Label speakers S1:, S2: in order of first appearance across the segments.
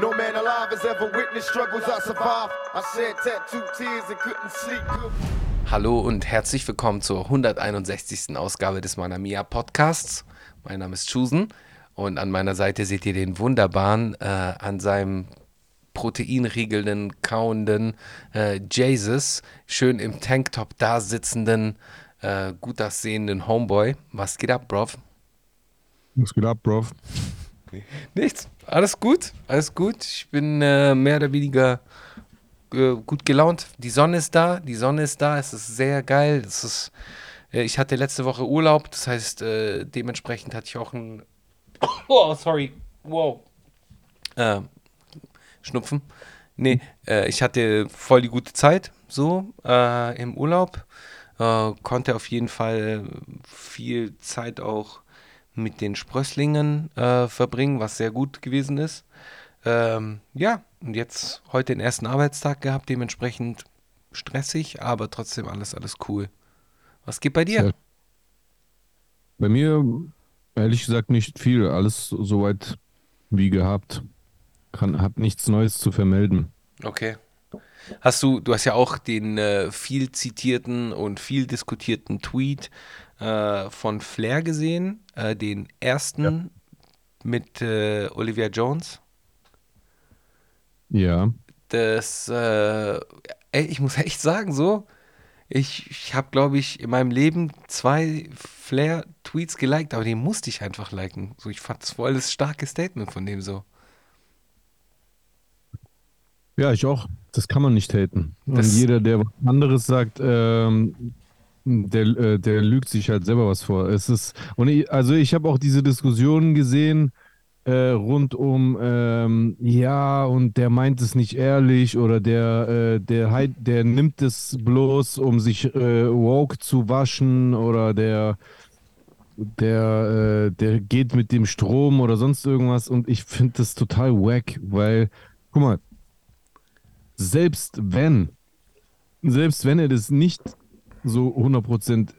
S1: No man alive has ever witnessed struggles I survived. I shed tattooed tears and couldn't sleep.
S2: Hallo und herzlich willkommen zur 161. Ausgabe des Manamia Podcasts. Mein Name ist Chusen und an meiner Seite seht ihr den wunderbaren, äh, an seinem proteinriegelnden, kauenden äh, Jesus, schön im Tanktop da sitzenden, äh, gut aussehenden Homeboy. Was geht ab, Bro?
S3: Was geht ab, Bro?
S2: Nichts. Alles gut, alles gut. Ich bin äh, mehr oder weniger äh, gut gelaunt. Die Sonne ist da, die Sonne ist da. Es ist sehr geil. Es ist, äh, ich hatte letzte Woche Urlaub, das heißt, äh, dementsprechend hatte ich auch ein. Oh, sorry. Wow. Äh, Schnupfen. Nee, äh, ich hatte voll die gute Zeit, so, äh, im Urlaub. Konnte auf jeden Fall viel Zeit auch mit den Sprösslingen äh, verbringen, was sehr gut gewesen ist. Ähm, ja, und jetzt heute den ersten Arbeitstag gehabt, dementsprechend stressig, aber trotzdem alles, alles cool. Was geht bei dir?
S3: Sehr- Bei mir, ehrlich gesagt, nicht viel. Alles soweit wie gehabt. Kann, hab nichts Neues zu vermelden.
S2: Okay. Hast du, du hast ja auch den äh, viel zitierten und viel diskutierten Tweet äh, von Flair gesehen, äh, den ersten mit äh, Olivia Jones.
S3: Ja,
S2: Das, äh, ey, ich muss echt sagen, so, ich, ich habe, glaube ich, in meinem Leben zwei Flair-Tweets geliked, aber den musste ich einfach liken. So, ich fand das voll das starke Statement von dem so.
S3: ja, ich auch. Das kann man nicht haten. Und
S2: Das-
S3: jeder, der was anderes sagt, ähm, der, äh, der lügt sich halt selber was vor. Es ist, und ich, also ich habe auch diese Diskussionen gesehen, äh, rund um, ähm, ja, und der meint es nicht ehrlich oder der, äh, der, der nimmt es bloß, um sich äh, woke zu waschen oder der, der, äh, der geht mit dem Strom oder sonst irgendwas und ich finde das total wack, weil, guck mal, selbst wenn, selbst wenn er das nicht so 100%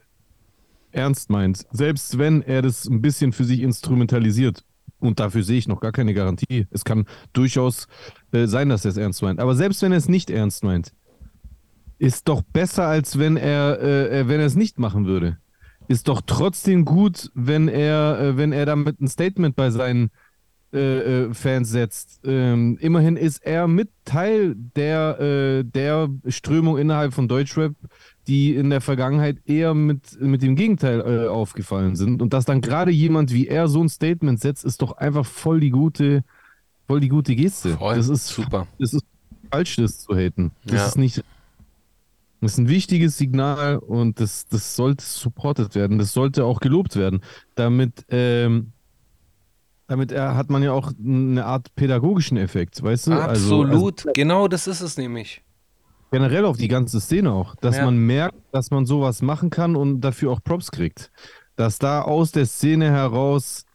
S3: ernst meint, selbst wenn er das ein bisschen für sich instrumentalisiert, und dafür sehe ich noch gar keine Garantie. Es kann durchaus äh, sein, dass er es ernst meint. Aber selbst wenn er es nicht ernst meint, ist doch besser, als wenn er, äh, äh, wenn er es nicht machen würde. Ist doch trotzdem gut, wenn er, äh, wenn er damit ein Statement bei seinen äh, äh, Fans setzt. Ähm, immerhin ist er mit Teil der, äh, der Strömung innerhalb von Deutschrap, die in der Vergangenheit eher mit, mit dem Gegenteil äh, aufgefallen sind. Und dass dann gerade jemand wie er so ein Statement setzt, ist doch einfach voll die gute, voll die gute Geste.
S2: Voll,
S3: das ist
S2: super.
S3: Das ist falsch, das zu haten. Das
S2: Ja.
S3: ist nicht. Das ist ein wichtiges Signal und das, das sollte supported werden. Das sollte auch gelobt werden. Damit, ähm, damit hat man ja auch eine Art pädagogischen Effekt, weißt du? Also-
S2: Absolut,
S3: Also,
S2: genau das ist es nämlich.
S3: generell auf die ganze Szene auch, dass
S2: Ja.
S3: man merkt, dass man sowas machen kann und dafür auch Props kriegt. Dass da aus der Szene heraus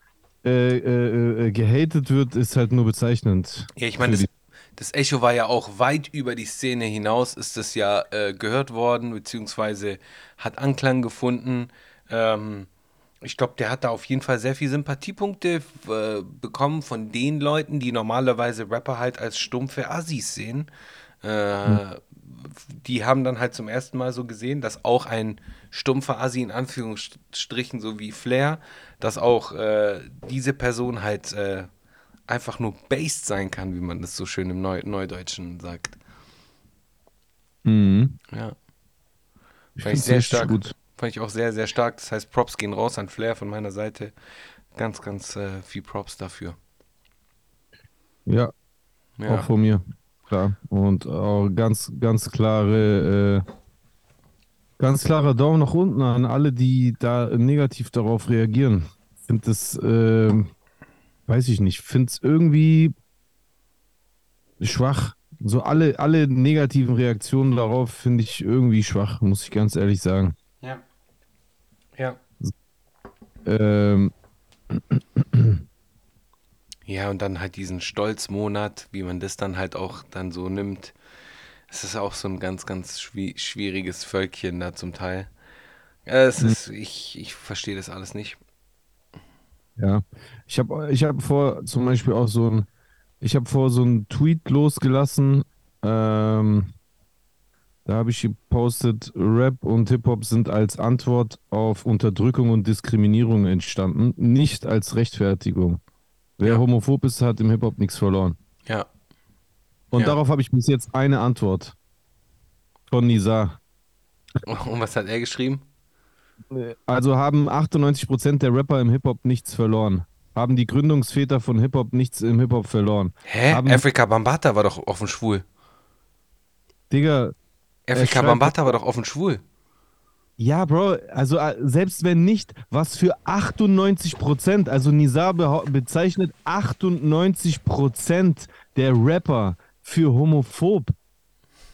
S3: äh, äh, äh, gehatet wird, ist halt nur bezeichnend.
S2: Ja, ich meine, das, das Echo war ja auch weit über die Szene hinaus, ist das ja äh, gehört worden, beziehungsweise hat Anklang gefunden. Ähm, ich glaube, der hat da auf jeden Fall sehr viel Sympathiepunkte äh, bekommen von den Leuten, die normalerweise Rapper halt als stumpfe Assis sehen. Äh, Die haben dann halt zum ersten Mal so gesehen, dass auch ein stumpfer Assi in Anführungsstrichen, so wie Flair, dass auch äh, diese Person halt äh, einfach nur based sein kann, wie man das so schön im Neu Neudeutschen sagt.
S3: Mhm.
S2: Ja.
S3: Ich
S2: Fand ich sehr stark.
S3: gut.
S2: Fand ich auch sehr, sehr stark. Das heißt, Props gehen raus an Flair von meiner Seite. Ganz, ganz äh, viel Props dafür.
S3: Ja,
S2: Ja.
S3: auch von mir. Klar. Und auch ganz, ganz klare, äh, ganz klarer Daumen nach unten an alle, die da negativ darauf reagieren. Ich finde das, ähm, weiß ich nicht, finde es irgendwie schwach. So alle, alle negativen Reaktionen darauf finde ich irgendwie schwach, muss ich ganz ehrlich sagen.
S2: Ja.
S3: Ähm,
S2: Ja, und dann halt diesen Stolzmonat, wie man das dann halt auch dann so nimmt. Es ist auch so ein ganz, ganz schwi- schwieriges Völkchen da zum Teil. Es ist, ich, ich verstehe das alles nicht.
S3: Ja, ich habe ich hab vor zum Beispiel auch so ein Ich habe vor so einen Tweet losgelassen. Ähm, da habe ich gepostet, Rap und Hip-Hop sind als Antwort auf Unterdrückung und Diskriminierung entstanden, nicht als Rechtfertigung. Wer
S2: Ja.
S3: homophob ist, hat im Hip-Hop nichts verloren.
S2: Ja.
S3: Und
S2: Ja.
S3: darauf habe ich bis jetzt eine Antwort von Nizar.
S2: Und was hat er geschrieben?
S3: Also haben 98% der Rapper im Hip-Hop nichts verloren. Haben die Gründungsväter von Hip-Hop nichts im Hip-Hop verloren.
S2: Hä?
S3: Haben,
S2: Afrika Bambata war doch offen schwul.
S3: Digga,
S2: Afrika Bambata war doch offen schwul.
S3: ja, Bro, also äh, selbst wenn nicht, was für 98%, also Nizar bezeichnet 98% der Rapper für homophob.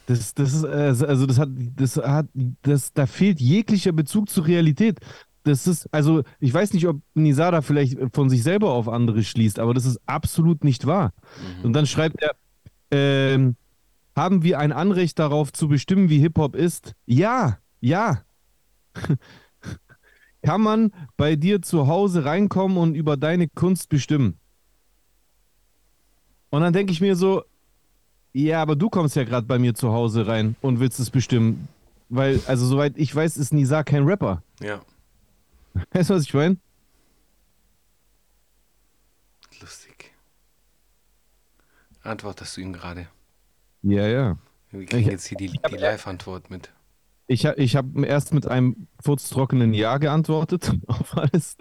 S3: Das, das ist, äh, also das hat, das hat, das, da fehlt jeglicher Bezug zur Realität. Das ist, also ich weiß nicht, ob Nizar da vielleicht von sich selber auf andere schließt, aber das ist absolut nicht wahr. Und dann schreibt er, ähm, haben wir ein Anrecht darauf zu bestimmen, wie Hip-Hop ist? Ja, ja. Kann man bei dir zu Hause reinkommen und über deine Kunst bestimmen? Und dann denke ich mir so, ja, aber du kommst ja gerade bei mir zu Hause rein und willst es bestimmen. Weil, also soweit ich weiß, ist Nisa kein Rapper.
S2: Ja.
S3: Weißt du, was ich meine?
S2: Lustig. Antwortest du ihm gerade?
S3: Ja, ja.
S2: Wir kriegen
S3: Ich-
S2: jetzt hier die, die Live-Antwort mit.
S3: Ich, ich habe erst mit einem furztrockenen Ja geantwortet auf alles.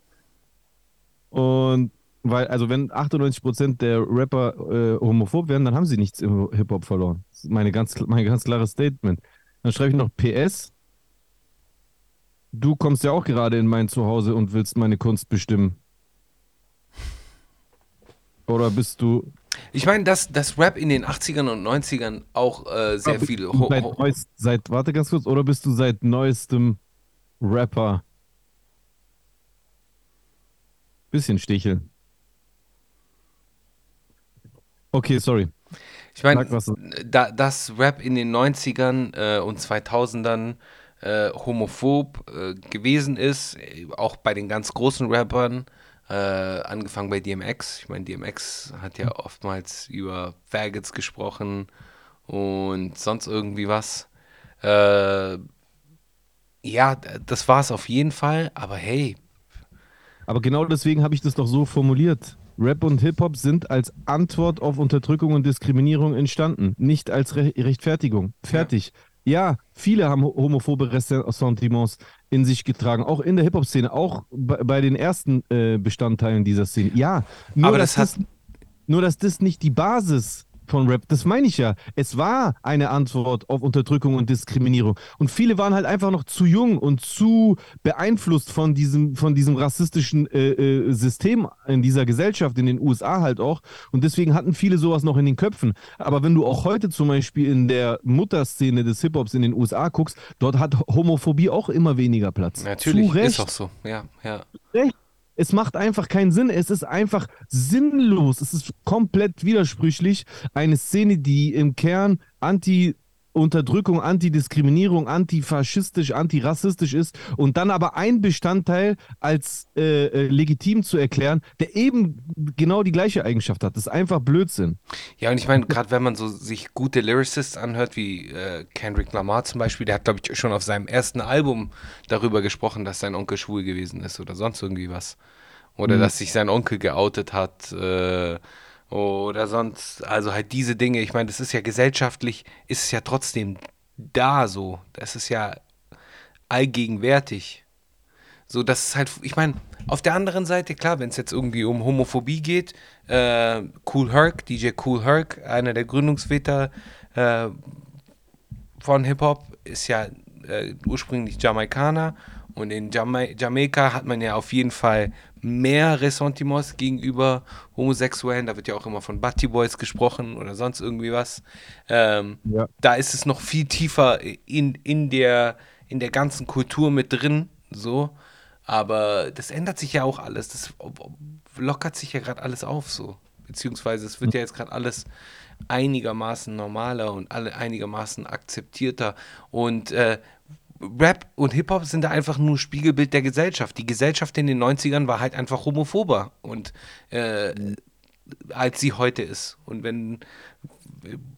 S3: Und weil, also wenn 98% der Rapper äh, homophob wären, dann haben sie nichts im Hip-Hop verloren. Das ist meine ganz, mein ganz klares Statement. Dann schreibe ich noch PS. Du kommst ja auch gerade in mein Zuhause und willst meine Kunst bestimmen. Oder bist du
S2: Ich meine, dass, dass Rap in den 80ern und 90ern auch äh, sehr
S3: bist
S2: viel. Ho
S3: seit,
S2: ho
S3: neuest, seit, warte ganz kurz, oder bist du seit neuestem Rapper? Bisschen sticheln. Okay, sorry.
S2: ich meine, da, dass Rap in den 90ern äh, und 2000ern äh, homophob äh, gewesen ist, äh, auch bei den ganz großen Rappern, äh, angefangen bei DMX. Ich meine, DMX hat ja oftmals über Faggots gesprochen und sonst irgendwie was. Äh, ja, das war es auf jeden Fall, aber hey,
S3: Aber genau deswegen habe ich das doch so formuliert. Rap und Hip-Hop sind als Antwort auf Unterdrückung und Diskriminierung entstanden, nicht als Re Rechtfertigung. Fertig. Ja. viele haben ho- homophobe Ressentiments in sich getragen, auch in der Hip-Hop-Szene, auch bei, bei den ersten äh, Bestandteilen dieser Szene. Ja, nur,
S2: Aber
S3: dass
S2: das hat-
S3: das, nur dass das nicht die Basis von Rap, das meine ich ja. Es war eine Antwort auf Unterdrückung und Diskriminierung. Und viele waren halt einfach noch zu jung und zu beeinflusst von diesem, von diesem rassistischen äh, äh, System in dieser Gesellschaft, in den USA halt auch. Und deswegen hatten viele sowas noch in den Köpfen. Aber wenn du auch heute zum Beispiel in der Mutterszene des Hip-Hops in den USA guckst, dort hat Homophobie auch immer weniger Platz.
S2: natürlich ist auch so. Ja, ja.
S3: recht. Es macht einfach keinen Sinn. Es ist einfach sinnlos. Es ist komplett widersprüchlich. Eine Szene, die im Kern Anti-Unterdrückung, Antidiskriminierung, antifaschistisch, antirassistisch ist und dann aber ein Bestandteil als äh, äh, legitim zu erklären, der eben genau die gleiche Eigenschaft hat. Das ist einfach Blödsinn.
S2: Ja, und ich meine, gerade wenn man so sich gute Lyricists anhört, wie äh, Kendrick Lamar zum Beispiel, der hat, glaube ich, schon auf seinem ersten Album darüber gesprochen, dass sein Onkel schwul gewesen ist oder sonst irgendwie was. Oder dass sich sein Onkel geoutet hat äh, oder sonst, also halt diese Dinge. Ich meine, das ist ja gesellschaftlich, ist es ja trotzdem da so. Das ist ja allgegenwärtig. So, das ist halt, ich meine, auf der anderen Seite, klar, wenn es jetzt irgendwie um Homophobie geht, äh, Cool Herc, DJ Cool Herc, einer der Gründungsväter äh, von Hip-Hop, ist ja äh, ursprünglich Jamaikaner und in Jama Jamaika hat man ja auf jeden Fall mehr Ressentiments gegenüber Homosexuellen, da wird ja auch immer von Butty Boys gesprochen oder sonst irgendwie was. Ähm,
S3: Ja.
S2: da ist es noch viel tiefer in, in, der, in der ganzen Kultur mit drin, so. Aber das ändert sich ja auch alles. Das lockert sich ja gerade alles auf, so. Beziehungsweise es wird ja jetzt gerade alles einigermaßen normaler und alle einigermaßen akzeptierter. Und äh, Rap und Hip-Hop sind da einfach nur Spiegelbild der Gesellschaft. Die Gesellschaft in den 90ern war halt einfach homophober. Und äh, als sie heute ist. Und wenn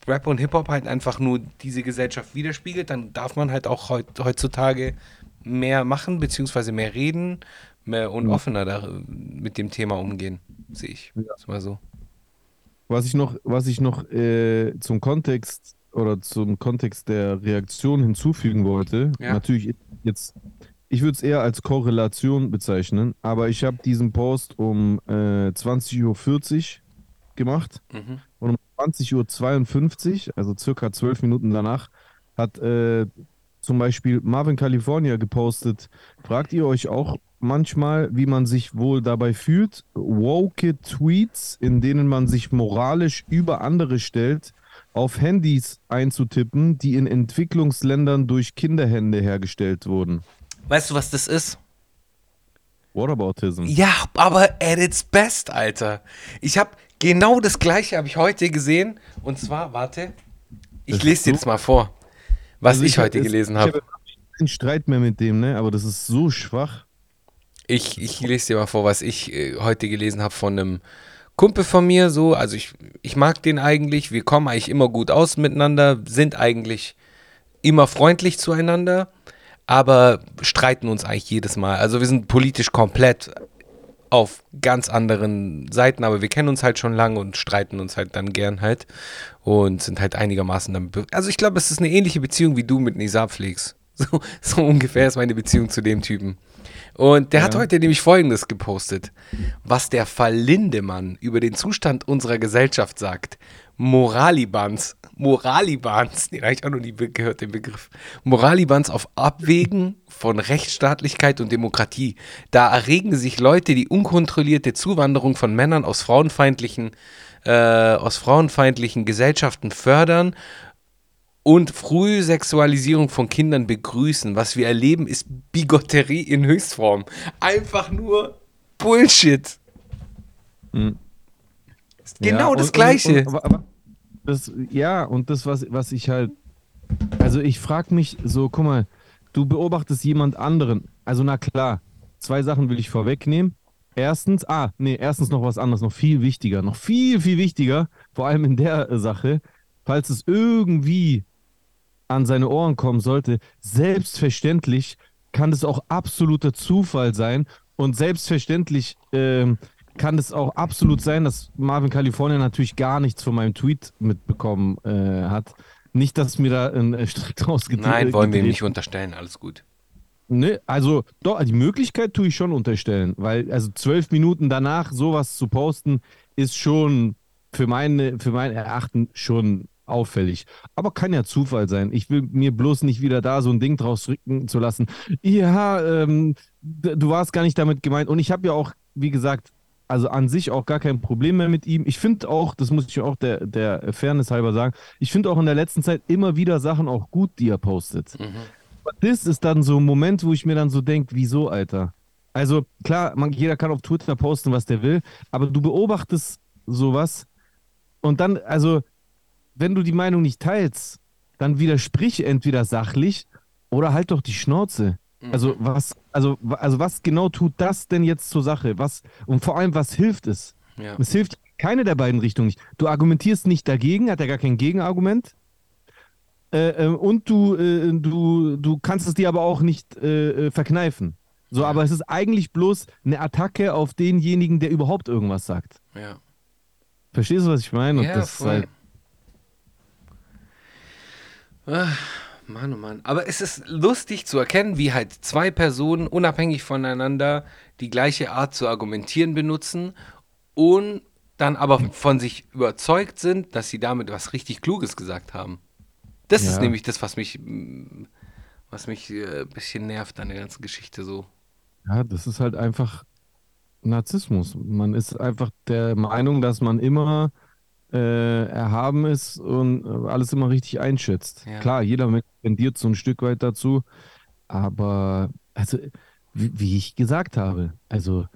S2: Rap und Hip-Hop halt einfach nur diese Gesellschaft widerspiegelt, dann darf man halt auch heut, heutzutage mehr machen, beziehungsweise mehr reden mehr und
S3: Ja.
S2: offener da, mit dem Thema umgehen, sehe ich.
S3: Ja.
S2: Mal so.
S3: Was ich noch, was ich noch äh, zum Kontext oder zum Kontext der Reaktion hinzufügen wollte,
S2: Ja.
S3: natürlich jetzt, ich würde es eher als Korrelation bezeichnen, aber ich habe diesen Post um äh, 20.40 Uhr gemacht
S2: Mhm.
S3: und um 20.52 Uhr, also circa zwölf Minuten danach, hat äh, zum Beispiel Marvin California gepostet, fragt ihr euch auch manchmal, wie man sich wohl dabei fühlt, woke Tweets, in denen man sich moralisch über andere stellt, auf Handys einzutippen, die in Entwicklungsländern durch Kinderhände hergestellt wurden.
S2: Weißt du, was das ist?
S3: Whataboutism.
S2: Ja, aber at its best, Alter. Ich habe genau das gleiche habe ich heute gesehen. Und zwar, warte, ich
S3: Das
S2: lese dir das mal vor, was
S3: Also
S2: ich,
S3: hab-
S2: heute
S3: es-
S2: gelesen
S3: ich
S2: habe.
S3: keinen Streit mehr mit dem, ne? Aber das ist so schwach.
S2: Ich, ich lese dir mal vor, was ich äh, heute gelesen habe von einem Kumpel von mir. So, also ich, ich mag den eigentlich. Wir kommen eigentlich immer gut aus miteinander, sind eigentlich immer freundlich zueinander, aber streiten uns eigentlich jedes Mal. Also wir sind politisch komplett auf ganz anderen Seiten, aber wir kennen uns halt schon lange und streiten uns halt dann gern halt und sind halt einigermaßen dann. Also ich glaube, es ist eine ähnliche Beziehung, wie du mit Nisa pflegst. So, so ungefähr ist meine Beziehung zu dem Typen. Und der hat
S3: Ja.
S2: heute nämlich Folgendes gepostet, was der Fall Lindemann über den Zustand unserer Gesellschaft sagt. Moralibans, Moralibans, den habe ich auch noch nie gehört, den Begriff. Moralibans auf Abwägen von Rechtsstaatlichkeit und Demokratie. Da erregen sich Leute, die unkontrollierte Zuwanderung von Männern aus frauenfeindlichen, äh, aus frauenfeindlichen Gesellschaften fördern und Frühsexualisierung von Kindern begrüßen. Was wir erleben, ist Bigotterie in Höchstform. Einfach nur Bullshit.
S3: Mhm.
S2: Genau
S3: Ja,
S2: das
S3: und-
S2: Gleiche.
S3: Und, und, aber- aber das, ja, und das, was, was ich halt. Also, ich frage mich so, guck mal, du beobachtest jemand anderen. Also, na klar, zwei Sachen will ich vorwegnehmen. Erstens, ah, nee, erstens noch was anderes, noch viel wichtiger, noch viel, viel wichtiger, vor allem in der Sache, falls es irgendwie an seine Ohren kommen sollte, selbstverständlich kann es auch absoluter Zufall sein und selbstverständlich ähm, kann es auch absolut sein, dass Marvin California natürlich gar nichts von meinem Tweet mitbekommen äh, hat. Nicht, dass mir da ein äh, Strick draus gedreht
S2: Nein, wollen wir ihm nicht unterstellen. Alles gut.
S3: Ne, also doch, die Möglichkeit tue ich schon unterstellen, weil also zwölf Minuten danach sowas zu posten, ist schon für meine, für mein Erachten schon auffällig. Aber kann ja Zufall sein. Ich will mir bloß nicht wieder da so ein Ding draus rücken zu lassen. Ja, ähm, du warst gar nicht damit gemeint. Und ich habe ja auch, wie gesagt, also an sich auch gar kein Problem mehr mit ihm. Ich finde auch, das muss ich auch der, der Fairness halber sagen, ich finde auch in der letzten Zeit immer wieder Sachen auch gut, die er postet. Aber das ist dann so ein Moment, wo ich mir dann so denke, wieso, Alter? Also klar, man, jeder kann auf Twitter posten, was der will, aber du beobachtest sowas und dann, also, wenn du die Meinung nicht teilst, dann widersprich entweder sachlich oder halt doch die Schnauze. Also was, also, also was genau tut das denn jetzt zur Sache? Was, und vor allem, was hilft es?
S2: Ja.
S3: Es hilft keine der beiden Richtungen nicht. Du argumentierst nicht dagegen, hat er gar kein Gegenargument. Äh, äh, und du, äh, du, du kannst es dir aber auch nicht äh, äh, verkneifen. So, aber es ist eigentlich bloß eine Attacke auf denjenigen, der überhaupt irgendwas sagt.
S2: Ja.
S3: Verstehst du, was ich meine? Und
S2: Ja,
S3: das ist
S2: voll.
S3: halt,
S2: Ah, Mann, oh Mann. Aber es ist lustig zu erkennen, wie halt zwei Personen unabhängig voneinander die gleiche Art zu argumentieren benutzen und dann aber von sich überzeugt sind, dass sie damit was richtig Kluges gesagt haben. Das ist
S3: Ja.
S2: nämlich das, was mich, was mich äh, ein bisschen nervt an der ganzen Geschichte so.
S3: ja, das ist halt einfach Narzissmus. Man ist einfach der Meinung, dass man immer äh, erhaben ist und alles immer richtig einschätzt.
S2: Ja.
S3: Klar, jeder Mensch tendiert so ein Stück weit dazu, aber also, wie, wie ich gesagt habe, also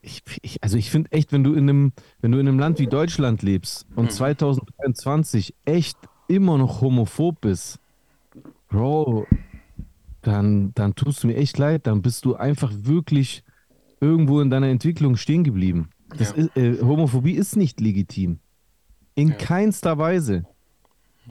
S3: ich, ich, also ich finde echt, wenn du in einem, wenn du in einem Land wie Deutschland lebst und
S2: Mhm.
S3: 2023 echt immer noch homophob bist, Bro, dann, dann tust du mir echt leid, dann bist du einfach wirklich irgendwo in deiner Entwicklung stehen geblieben.
S2: Ja.
S3: ist, äh, Homophobie ist nicht legitim. In
S2: Ja.
S3: keinster Weise.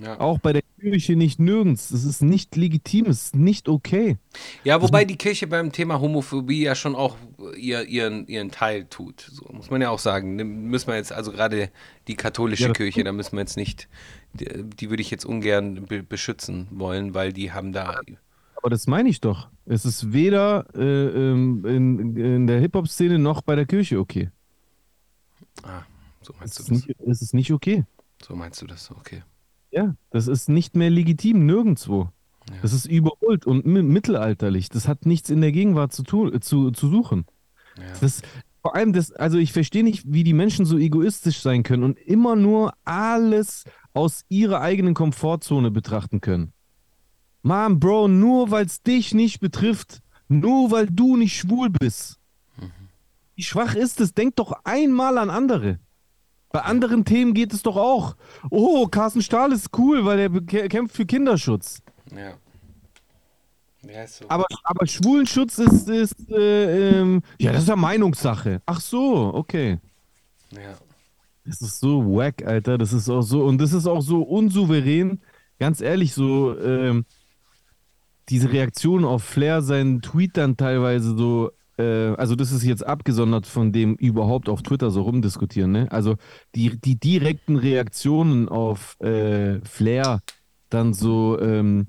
S2: Ja.
S3: Auch bei der Kirche nicht nirgends. Das ist nicht legitim, es ist nicht okay.
S2: Ja, wobei die Kirche beim Thema Homophobie ja schon auch ihr, ihren, ihren Teil tut. So muss man ja auch sagen. Müssen wir jetzt, also gerade die katholische
S3: Ja,
S2: Kirche, da müssen wir jetzt nicht, die, die würde ich jetzt ungern be beschützen wollen, weil die haben da.
S3: Aber das meine ich doch. Es ist weder äh, ähm, in, in der Hip-Hop-Szene noch bei der Kirche okay.
S2: Ah, so
S3: Es
S2: meinst du
S3: ist,
S2: das?
S3: nicht, es ist nicht okay.
S2: So meinst du das, okay.
S3: Ja, das ist nicht mehr legitim, nirgendwo.
S2: Ja.
S3: Das ist überholt und mi- mittelalterlich. Das hat nichts in der Gegenwart zu, tun, zu, zu suchen.
S2: Ja.
S3: Das, vor allem, das, also ich verstehe nicht, wie die Menschen so egoistisch sein können und immer nur alles aus ihrer eigenen Komfortzone betrachten können. Mann, Bro, nur weil es dich nicht betrifft, nur weil du nicht schwul bist. Wie schwach ist es? Denk doch einmal an andere. Bei anderen Themen geht es doch auch. Oh, Carsten Stahl ist cool, weil er kämpft für Kinderschutz.
S2: Ja. Ja, so.
S3: Aber, aber Schwulenschutz ist, ist äh, ähm, ja, das ist ja Meinungssache. Ach so, okay.
S2: ja.
S3: Das ist so wack, Alter. Das ist auch so, und das ist auch so unsouverän. Ganz ehrlich, so, ähm, diese Reaktion auf Flair, seinen Tweet dann teilweise so, also das ist jetzt abgesondert von dem überhaupt auf Twitter so rumdiskutieren, ne? Also die, die direkten Reaktionen auf äh, Flair, dann so ähm,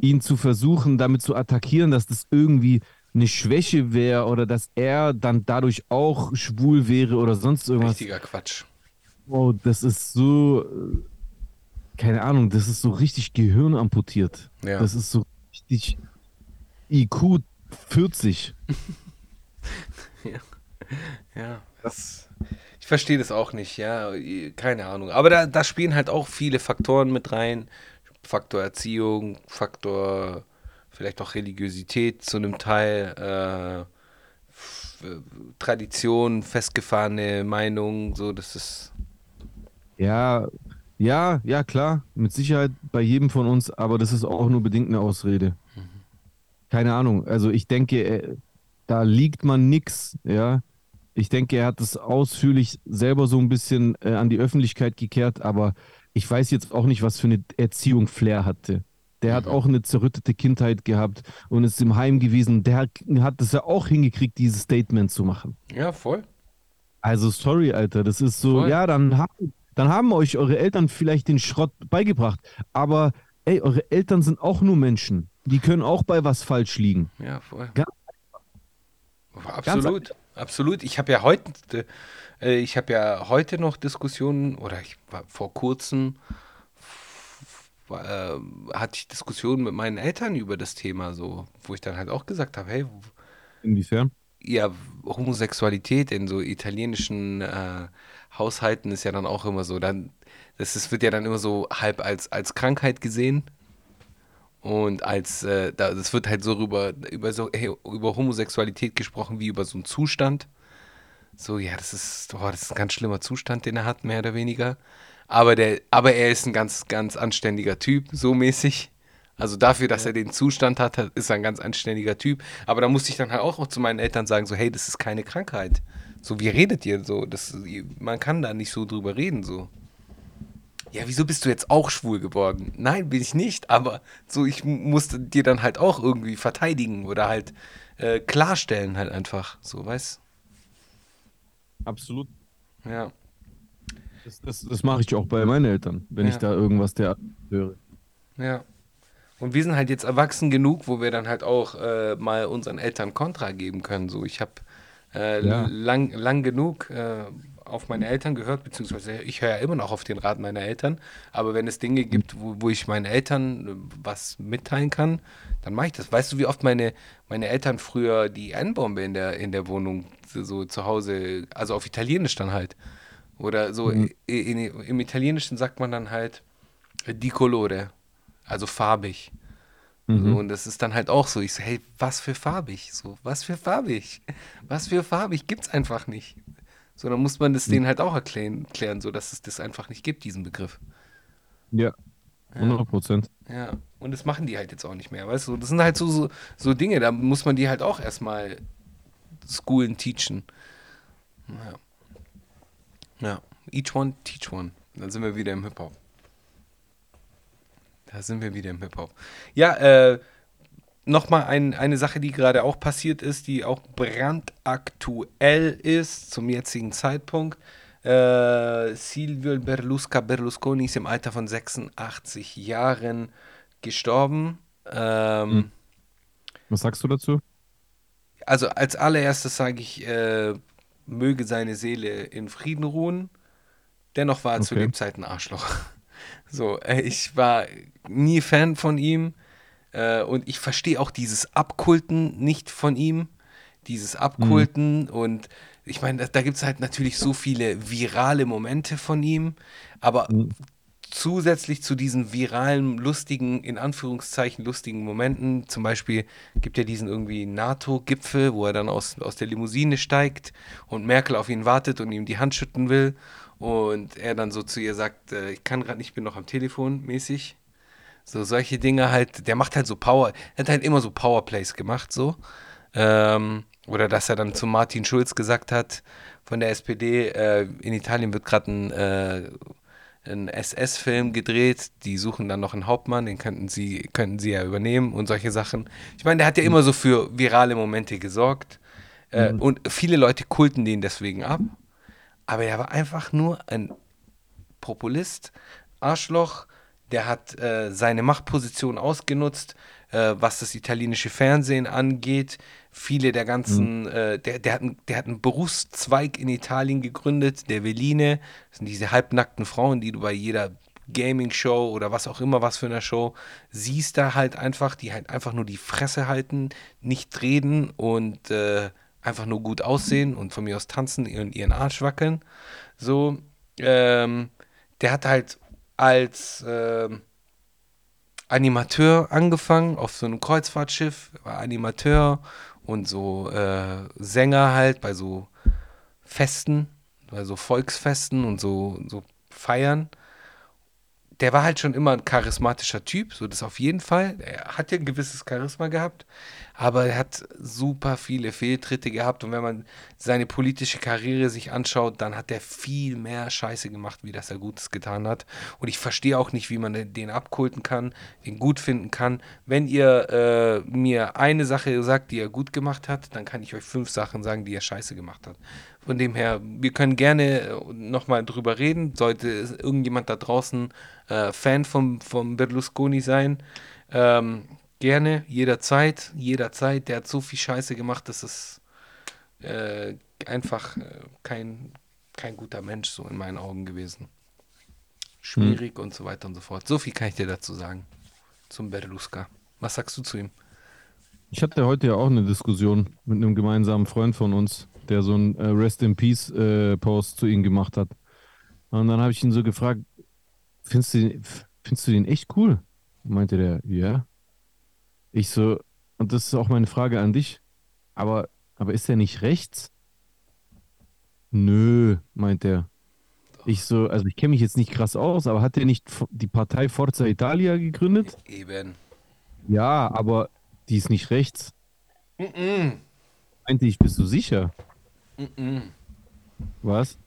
S3: ihn zu versuchen, damit zu attackieren, dass das irgendwie eine Schwäche wäre oder dass er dann dadurch auch schwul wäre oder sonst irgendwas.
S2: Richtiger Quatsch.
S3: Oh, das ist so, äh, keine Ahnung, das ist so richtig gehirnamputiert.
S2: Ja.
S3: Das ist so richtig IQ 40.
S2: Ja, das, ich verstehe das auch nicht, ja, keine Ahnung. Aber da, da spielen halt auch viele Faktoren mit rein. Faktor Erziehung, Faktor vielleicht auch Religiosität zu einem Teil, äh, Tradition, festgefahrene Meinung, so, das ist,
S3: Ja, ja, ja, klar, mit Sicherheit bei jedem von uns, aber das ist auch nur bedingt eine Ausrede. Keine Ahnung, also ich denke, äh, da liegt man nix, ja. Ich denke, er hat es ausführlich selber so ein bisschen äh, an die Öffentlichkeit gekehrt, aber ich weiß jetzt auch nicht, was für eine Erziehung Flair hatte. Der hat auch eine zerrüttete Kindheit gehabt und ist im Heim gewesen. Der hat, hat es ja auch hingekriegt, dieses Statement zu machen.
S2: ja, voll.
S3: Also sorry, Alter, das ist so,
S2: Voll.
S3: ja, dann haben, dann haben euch eure Eltern vielleicht den Schrott beigebracht, aber ey, eure Eltern sind auch nur Menschen. Die können auch bei was falsch liegen.
S2: Ja, voll.
S3: Ganz
S2: Absolut, absolut. Ich habe ja heute, äh, ich habe ja heute noch Diskussionen, oder ich war vor kurzem, äh, hatte ich Diskussionen mit meinen Eltern über das Thema, so, wo ich dann halt auch gesagt habe, hey,
S3: Inwiefern?
S2: ja, Homosexualität in so italienischen äh, Haushalten ist ja dann auch immer so, dann, das ist, wird ja dann immer so halb als, als Krankheit gesehen. Und als, äh, da, das wird halt so rüber, über so, hey, über Homosexualität gesprochen wie über so einen Zustand. So, ja, das ist, oh, das ist ein ganz schlimmer Zustand, den er hat, mehr oder weniger. Aber der, aber er ist ein ganz, ganz anständiger Typ, so mäßig. Also dafür, dass er den Zustand hat, ist er ein ganz anständiger Typ. Aber da musste ich dann halt auch zu meinen Eltern sagen, so, hey, das ist keine Krankheit. So, wie redet ihr so? Das, man kann da nicht so drüber reden, so. Ja, wieso bist du jetzt auch schwul geworden? Nein, bin ich nicht, aber so, ich mu- musste dir dann halt auch irgendwie verteidigen oder halt äh, klarstellen halt einfach, so, weißt
S3: Absolut.
S2: Ja.
S3: Das, das, das mache ich auch bei meinen Eltern, wenn
S2: Ja.
S3: ich da irgendwas der höre.
S2: Ja. Und wir sind halt jetzt erwachsen genug, wo wir dann halt auch äh, mal unseren Eltern Kontra geben können. So, ich habe äh,
S3: Ja.
S2: lang, lang genug äh, auf meine Eltern gehört, beziehungsweise ich höre ja immer noch auf den Rat meiner Eltern. Aber wenn es Dinge gibt, wo, wo ich meinen Eltern äh, was mitteilen kann, dann mache ich das. Weißt du, wie oft meine, meine Eltern früher die N-Bombe in der, in der Wohnung so, zu Hause, also auf Italienisch dann halt. Oder so,
S3: Mhm.
S2: i- in, im Italienischen sagt man dann halt di colore, also farbig.
S3: Mhm.
S2: So, und das ist dann halt auch so. Ich so, hey, was für farbig? So, was für farbig? Was für farbig gibt's einfach nicht. So, dann muss man das denen halt auch erklären, erklären, so dass es das einfach nicht gibt, diesen Begriff.
S3: Ja, 100 Prozent.
S2: Ja, und das machen die halt jetzt auch nicht mehr, weißt du? Das sind halt so, so, so Dinge, da muss man die halt auch erstmal schoolen, teachen. Ja. Ja, each one, teach one. Dann sind wir wieder im Hip-Hop. Da sind wir wieder im Hip-Hop. Ja, äh, nochmal ein, eine Sache, die gerade auch passiert ist, die auch brandaktuell ist zum jetzigen Zeitpunkt. Äh, Silvio Berlusca Berlusconi ist im Alter von 86 Jahren gestorben. Ähm,
S3: Hm. Was sagst du dazu?
S2: Also als allererstes sage ich, äh, möge seine Seele in Frieden ruhen. Dennoch war er zu
S3: Okay.
S2: Lebzeiten ein Arschloch. So, äh, ich war nie Fan von ihm äh, und ich verstehe auch dieses Abkulten nicht von ihm. Dieses Abkulten und ich meine, da, da gibt es halt natürlich so viele virale Momente von ihm, aber
S3: Mhm.
S2: zusätzlich zu diesen viralen, lustigen, in Anführungszeichen lustigen Momenten, zum Beispiel gibt ja diesen irgendwie NATO-Gipfel, wo er dann aus, aus der Limousine steigt und Merkel auf ihn wartet und ihm die Hand schütten will und er dann so zu ihr sagt, äh, ich kann gerade nicht, bin noch am Telefon mäßig. So solche Dinge halt, der macht halt so Power, er hat halt immer so Powerplays gemacht, so. Ähm, oder dass er dann zu Martin Schulz gesagt hat von der SPD, äh, in Italien wird gerade ein, äh, ein SS-Film gedreht, die suchen dann noch einen Hauptmann, den könnten sie, könnten sie ja übernehmen und solche Sachen. Ich meine, der hat ja immer so für virale Momente gesorgt. Äh, Und viele Leute kulten den deswegen ab. Aber er war einfach nur ein Populist, Arschloch, der hat äh, seine Machtposition ausgenutzt, äh, was das italienische Fernsehen angeht. Viele der ganzen, äh, der, der, hat einen, der hat einen Berufszweig in Italien gegründet, der Veline. Das sind diese halbnackten Frauen, die du bei jeder Gaming-Show oder was auch immer, was für eine Show, siehst da halt einfach, die halt einfach nur die Fresse halten, nicht reden und äh, einfach nur gut aussehen und von mir aus tanzen und ihren Arsch wackeln. So, ähm, der hat halt als ähm, Animateur angefangen auf so einem Kreuzfahrtschiff, war Animateur und so äh, Sänger halt bei so Festen, bei so Volksfesten und so, so Feiern. Der war halt schon immer ein charismatischer Typ, so das auf jeden Fall. Er hat ja ein gewisses Charisma gehabt, aber er hat super viele Fehltritte gehabt und wenn man seine politische Karriere sich anschaut, dann hat er viel mehr Scheiße gemacht, wie das er Gutes getan hat. Und ich verstehe auch nicht, wie man den- abkulten kann, den gut finden kann. Wenn ihr äh, mir eine Sache sagt, die er gut gemacht hat, dann kann ich euch fünf Sachen sagen, die er scheiße gemacht hat. Von dem her, wir können gerne nochmal drüber reden. Sollte es irgendjemand da draußen äh, Fan vom, vom Berlusconi sein, ähm, gerne, jederzeit, jederzeit. Der hat so viel Scheiße gemacht, das ist äh, einfach äh, kein, kein guter Mensch, so in meinen Augen gewesen. Schwierig und so weiter und so fort. So viel kann ich dir dazu sagen. Zum Berlusca. Was sagst du zu ihm?
S3: Ich hatte heute ja auch eine Diskussion mit einem gemeinsamen Freund von uns, der so einen äh, Rest in Peace äh, Post zu ihm gemacht hat. Und dann habe ich ihn so gefragt, findest du, den- findest du den echt cool? Meinte der, ja. Ich so, und das ist auch meine Frage an dich, aber, aber ist er nicht rechts? Nö, meint er. Ich so, also ich kenne mich jetzt nicht krass aus, aber hat er nicht die Partei Forza Italia gegründet?
S2: Eben.
S3: Ja, aber die ist nicht rechts.
S2: Mm
S3: Meinte ich, bist du sicher?
S2: Mm
S3: Was?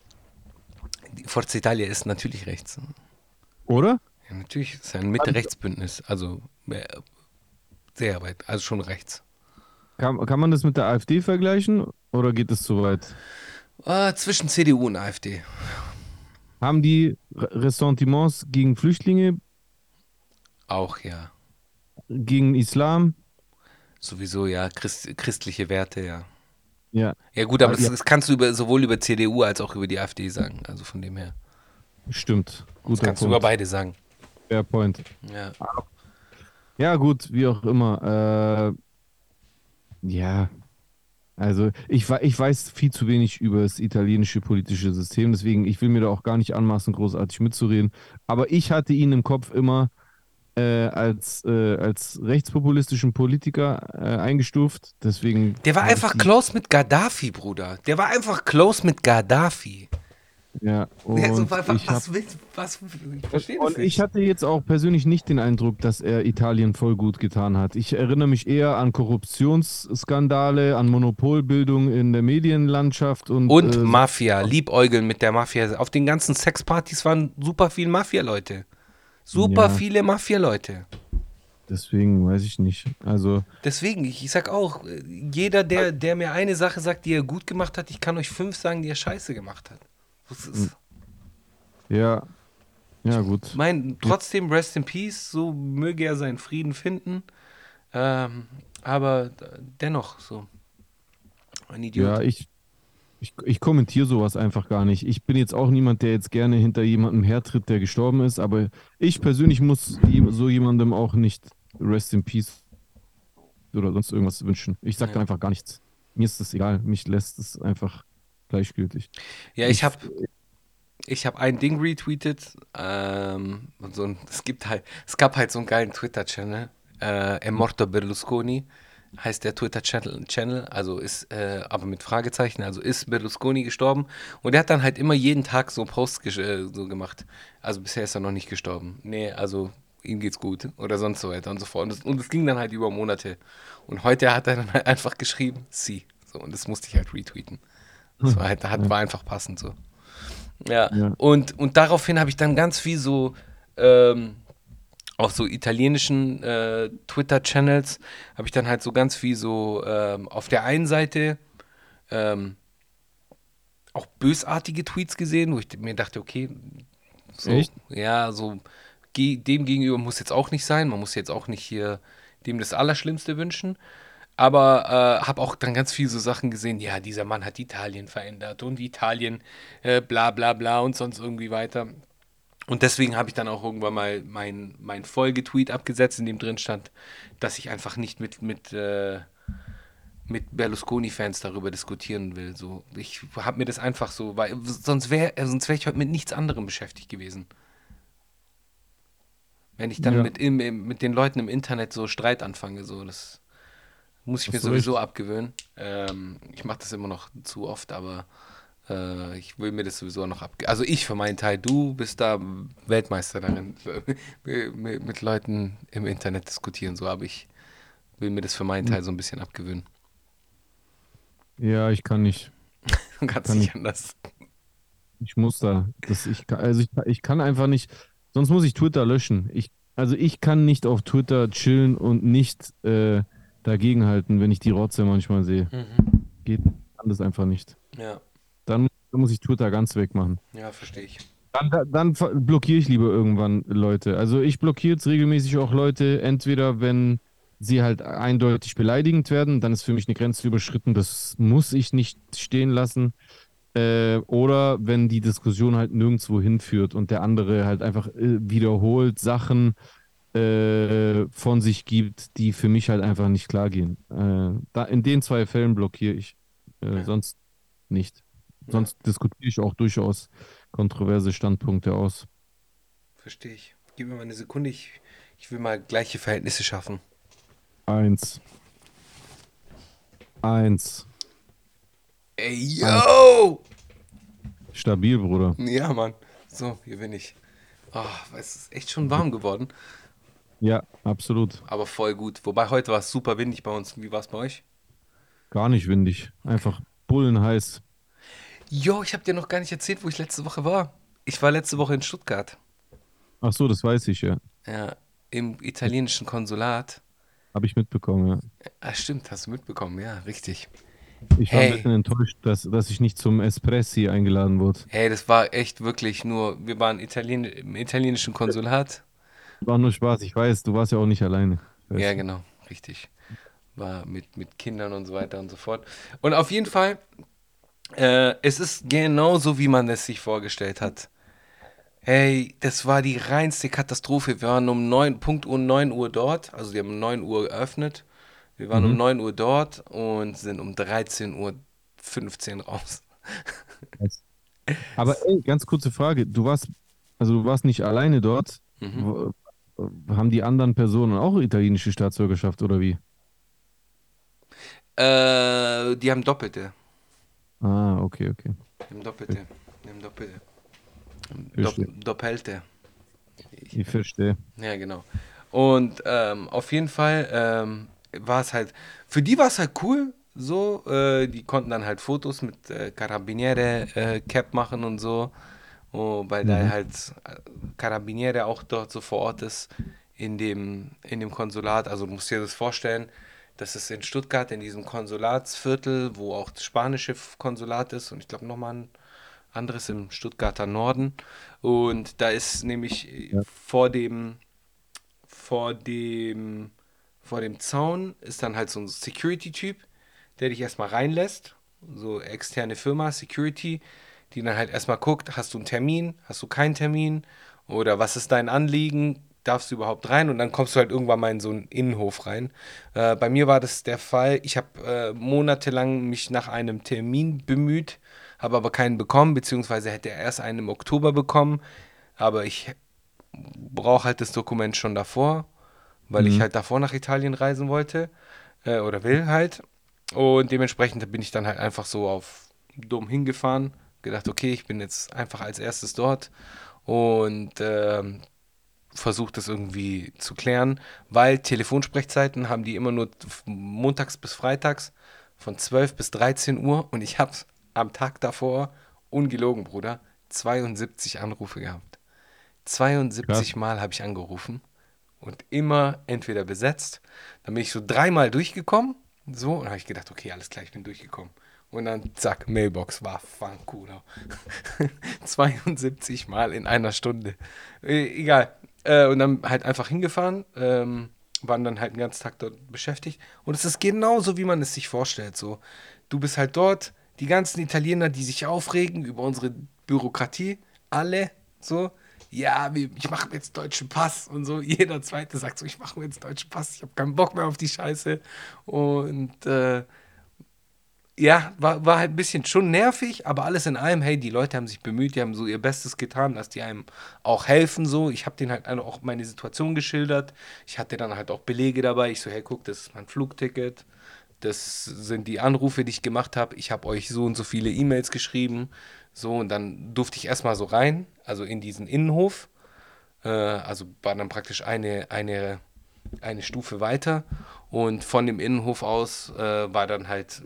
S2: Die Forza Italia ist natürlich rechts.
S3: Oder?
S2: Ja, natürlich ist ein Mitte-Rechts-Bündnis. Also äh, sehr weit, also schon rechts.
S3: Kann, kann man das mit der AfD vergleichen oder geht es zu weit?
S2: Ah, zwischen CDU und AfD.
S3: Haben die Re- Ressentiments gegen Flüchtlinge,
S2: Auch ja.
S3: gegen Islam?
S2: Sowieso ja, Christ, christliche Werte, ja.
S3: Ja,
S2: Ja gut, aber
S3: Ah,
S2: das,
S3: ja.
S2: das kannst du über, sowohl über CDU als auch über die AfD sagen. Also von dem her.
S3: stimmt.
S2: Das
S3: Guter
S2: kannst du über
S3: Punkt.
S2: beide sagen.
S3: Fair point.
S2: Ja.
S3: Ja, gut, wie auch immer. Äh, ja, also ich, ich weiß viel zu wenig über das italienische politische System, deswegen ich will mir da auch gar nicht anmaßen, großartig mitzureden. Aber ich hatte ihn im Kopf immer äh, als, äh, als rechtspopulistischen Politiker äh, eingestuft. Deswegen.
S2: Der war einfach close mit Gaddafi, Bruder. Der war einfach close mit Gaddafi.
S3: Ja, und
S2: Ja, so, wa- wa-
S3: ich hab,
S2: willst was, ich
S3: und ich hatte jetzt auch persönlich nicht den Eindruck, dass er Italien voll gut getan hat. Ich erinnere mich eher an Korruptionsskandale, an Monopolbildung in der Medienlandschaft und,
S2: Und
S3: äh,
S2: Mafia, liebäugeln mit der Mafia. Auf den ganzen Sexpartys waren super viele Mafia-Leute. Super
S3: Ja.
S2: viele Mafia-Leute.
S3: deswegen weiß ich nicht. Also,
S2: Deswegen, ich, ich sag auch, jeder, der, der mir eine Sache sagt, die er gut gemacht hat, ich kann euch fünf sagen, die er scheiße gemacht hat. Das ist,
S3: ja, ja gut.
S2: mein, trotzdem, rest in peace, so möge er seinen Frieden finden. Ähm, aber dennoch, so. Ein Idiot.
S3: Ja, ich, ich, ich kommentiere sowas einfach gar nicht. Ich bin jetzt auch niemand, der jetzt gerne hinter jemandem hertritt, der gestorben ist, aber ich persönlich muss so jemandem auch nicht Rest in Peace oder sonst irgendwas wünschen. Ich sage
S2: Ja.
S3: einfach gar nichts. Mir ist das egal. Mich lässt es einfach gleichgültig.
S2: Ja, ich habe ich hab ein Ding retweetet. Ähm, so ein, es, gibt halt, es gab halt so einen geilen Twitter-Channel. Äh, Emorto Berlusconi heißt der Twitter-Channel, Channel, also ist, äh, aber mit Fragezeichen, also ist Berlusconi gestorben. Und er hat dann halt immer jeden Tag so Posts äh, so gemacht. Also bisher ist er noch nicht gestorben. Nee, also ihm geht's gut oder sonst so weiter und so fort. Und es, und es ging dann halt über Monate. Und heute hat er dann halt einfach geschrieben, sie. So, und das musste ich halt retweeten. Das war halt, hat, war einfach passend so. Ja,
S3: Ja.
S2: Und, und daraufhin habe ich dann ganz viel so ähm, auf so italienischen äh, Twitter-Channels habe ich dann halt so ganz viel so ähm, auf der einen Seite ähm, auch bösartige Tweets gesehen, wo ich mir dachte, okay, so,
S3: Echt?
S2: ja, so ge dem gegenüber muss jetzt auch nicht sein, man muss jetzt auch nicht hier dem das Allerschlimmste wünschen. Aber äh, habe auch dann ganz viel so Sachen gesehen, ja, dieser Mann hat Italien verändert und Italien äh, bla bla bla und sonst irgendwie weiter. Und deswegen habe ich dann auch irgendwann mal mein, mein Folgetweet abgesetzt, in dem drin stand, dass ich einfach nicht mit, mit, äh, mit Berlusconi-Fans darüber diskutieren will. So, ich habe mir das einfach so, weil sonst wäre sonst wär ich heute mit nichts anderem beschäftigt gewesen. Wenn ich dann
S3: Ja.
S2: mit, im, mit den Leuten im Internet so Streit anfange, so, das muss ich mir
S3: Hast du
S2: sowieso abgewöhnen. Ähm, ich mache das immer noch zu oft, aber äh, ich will mir das sowieso noch abgewöhnen. Also ich für meinen Teil, du bist da Weltmeister darin, mit, Leuten im Internet diskutieren, so, aber ich will mir das für meinen Teil so ein bisschen abgewöhnen.
S3: Ja, ich kann nicht.
S2: Ganz
S3: Kann
S2: nicht
S3: ich.
S2: anders.
S3: Ich muss da. Das, ich, kann- also ich, ich kann einfach nicht. Sonst muss ich Twitter löschen. Ich, also ich kann nicht auf Twitter chillen und nicht äh, dagegenhalten, wenn ich die Rotze manchmal sehe.
S2: Mhm.
S3: Geht kann das einfach nicht.
S2: Ja,
S3: Dann, dann muss ich Twitter ganz wegmachen.
S2: ja, verstehe ich.
S3: Dann, dann, blockiere ich lieber irgendwann Leute. Also ich blockiere jetzt regelmäßig auch Leute, entweder wenn sie halt eindeutig beleidigend werden, dann ist für mich eine Grenze überschritten, das muss ich nicht stehen lassen. Äh, oder wenn die Diskussion halt nirgendwo hinführt und der andere halt einfach äh, wiederholt Sachen äh, von sich gibt, die für mich halt einfach nicht klar gehen. Äh, da, in den zwei Fällen blockiere ich, äh, sonst nicht. Sonst diskutiere ich auch durchaus kontroverse Standpunkte aus.
S2: Verstehe ich. Gib mir mal eine Sekunde, ich, ich will mal gleiche Verhältnisse schaffen.
S3: Eins. Eins.
S2: Ey, yo!
S3: Stabil, Bruder.
S2: Ja, Mann. So, hier bin ich. Oh, es ist echt schon warm geworden,
S3: Ja, absolut.
S2: aber voll gut. Wobei heute war es super windig bei uns. Wie war es bei euch?
S3: Gar nicht windig. Einfach bullenheiß.
S2: Jo, ich habe dir noch gar nicht erzählt, wo ich letzte Woche war. Ich war letzte Woche in Stuttgart.
S3: Ach so, das weiß ich ja.
S2: Ja, im italienischen Konsulat.
S3: Habe ich mitbekommen, ja.
S2: Ah, stimmt, hast du mitbekommen. Ja, richtig.
S3: Ich war
S2: Hey.
S3: ein bisschen enttäuscht, dass, dass ich nicht zum Espressi eingeladen wurde.
S2: Hey, das war echt wirklich nur, wir waren Italien, im italienischen Konsulat.
S3: War nur Spaß, ich weiß, du warst ja auch nicht alleine.
S2: Ja, genau, richtig. War mit, mit Kindern und so weiter und so fort. Und auf jeden Fall, äh, es ist genauso, wie man es sich vorgestellt hat. Hey, das war die reinste Katastrophe. Wir waren um 9, Punkt um 9 Uhr dort, also die haben um 9 Uhr geöffnet. Wir waren um 9 Uhr dort und sind um 13 Uhr 15 raus.
S3: Aber ey, ganz kurze Frage. Du warst, also du warst nicht alleine dort.
S2: Mhm.
S3: Haben die anderen Personen auch italienische Staatsbürgerschaft oder wie?
S2: Äh, die haben Doppelte.
S3: Ah, okay, okay.
S2: Haben Doppelte. Im Doppel.
S3: Verstehe.
S2: Dop Doppelte.
S3: Ich verstehe.
S2: Ja, genau. Und ähm, auf jeden Fall ähm, war es halt, für die war es halt cool, so, äh, die konnten dann halt Fotos mit äh, Carabiniere äh, Cap machen und so, oh, weil da
S3: Mhm.
S2: halt äh, Carabiniere auch dort so vor Ort ist in dem, in dem Konsulat. Also du musst dir das vorstellen, das ist in Stuttgart in diesem Konsulatsviertel, wo auch das spanische Konsulat ist und ich glaube nochmal ein anderes im Stuttgarter Norden. Und da ist nämlich äh,
S3: Ja.
S2: vor dem vor dem, vor dem Zaun ist dann halt so ein Security-Typ, der dich erstmal reinlässt. So externe Firma, Security, die dann halt erstmal guckt, hast du einen Termin, hast du keinen Termin oder was ist dein Anliegen, darfst du überhaupt rein und dann kommst du halt irgendwann mal in so einen Innenhof rein. Äh, bei mir war das der Fall, ich habe äh, monatelang mich nach einem Termin bemüht, habe aber keinen bekommen, beziehungsweise hätte er erst einen im Oktober bekommen, aber ich brauche halt das Dokument schon davor, weil ich
S3: Mhm.
S2: halt davor nach Italien reisen wollte äh, oder will halt. Und dementsprechend bin ich dann halt einfach so auf dumm hingefahren, gedacht, okay, ich bin jetzt einfach als erstes dort und ähm, versucht das irgendwie zu klären, weil Telefonsprechzeiten haben die immer nur montags bis freitags von 12 bis 13 Uhr und ich habe am Tag davor, ungelogen, Bruder, 72 Anrufe gehabt. 72
S3: Krass.
S2: Mal habe ich angerufen und immer entweder besetzt. Dann bin ich so dreimal durchgekommen, so, und habe ich gedacht, okay, alles klar, ich bin durchgekommen. Und dann, zack, Mailbox war Fankuno. 72 Mal in einer Stunde. Äh, egal. Äh, und dann halt einfach hingefahren, ähm, waren dann halt den ganzen Tag dort beschäftigt. Und es ist genauso, wie man es sich vorstellt. So, du bist halt dort, die ganzen Italiener, die sich aufregen über unsere Bürokratie, alle so, ja, ich mache jetzt deutschen Pass und so. Jeder Zweite sagt so, ich mache mir jetzt deutschen Pass, ich habe keinen Bock mehr auf die Scheiße. Und äh, ja, war, war halt ein bisschen schon nervig, aber alles in allem, hey, die Leute haben sich bemüht, die haben so ihr Bestes getan, dass die einem auch helfen, so. Ich habe denen halt auch meine Situation geschildert. Ich hatte dann halt auch Belege dabei. Ich so, hey, guck, das ist mein Flugticket. Das sind die Anrufe, die ich gemacht habe. Ich habe euch so und so viele E-Mails geschrieben. So, und dann durfte ich erstmal so rein, also in diesen Innenhof. Äh, also war dann praktisch eine, eine, eine Stufe weiter. Und von dem Innenhof aus äh, war dann halt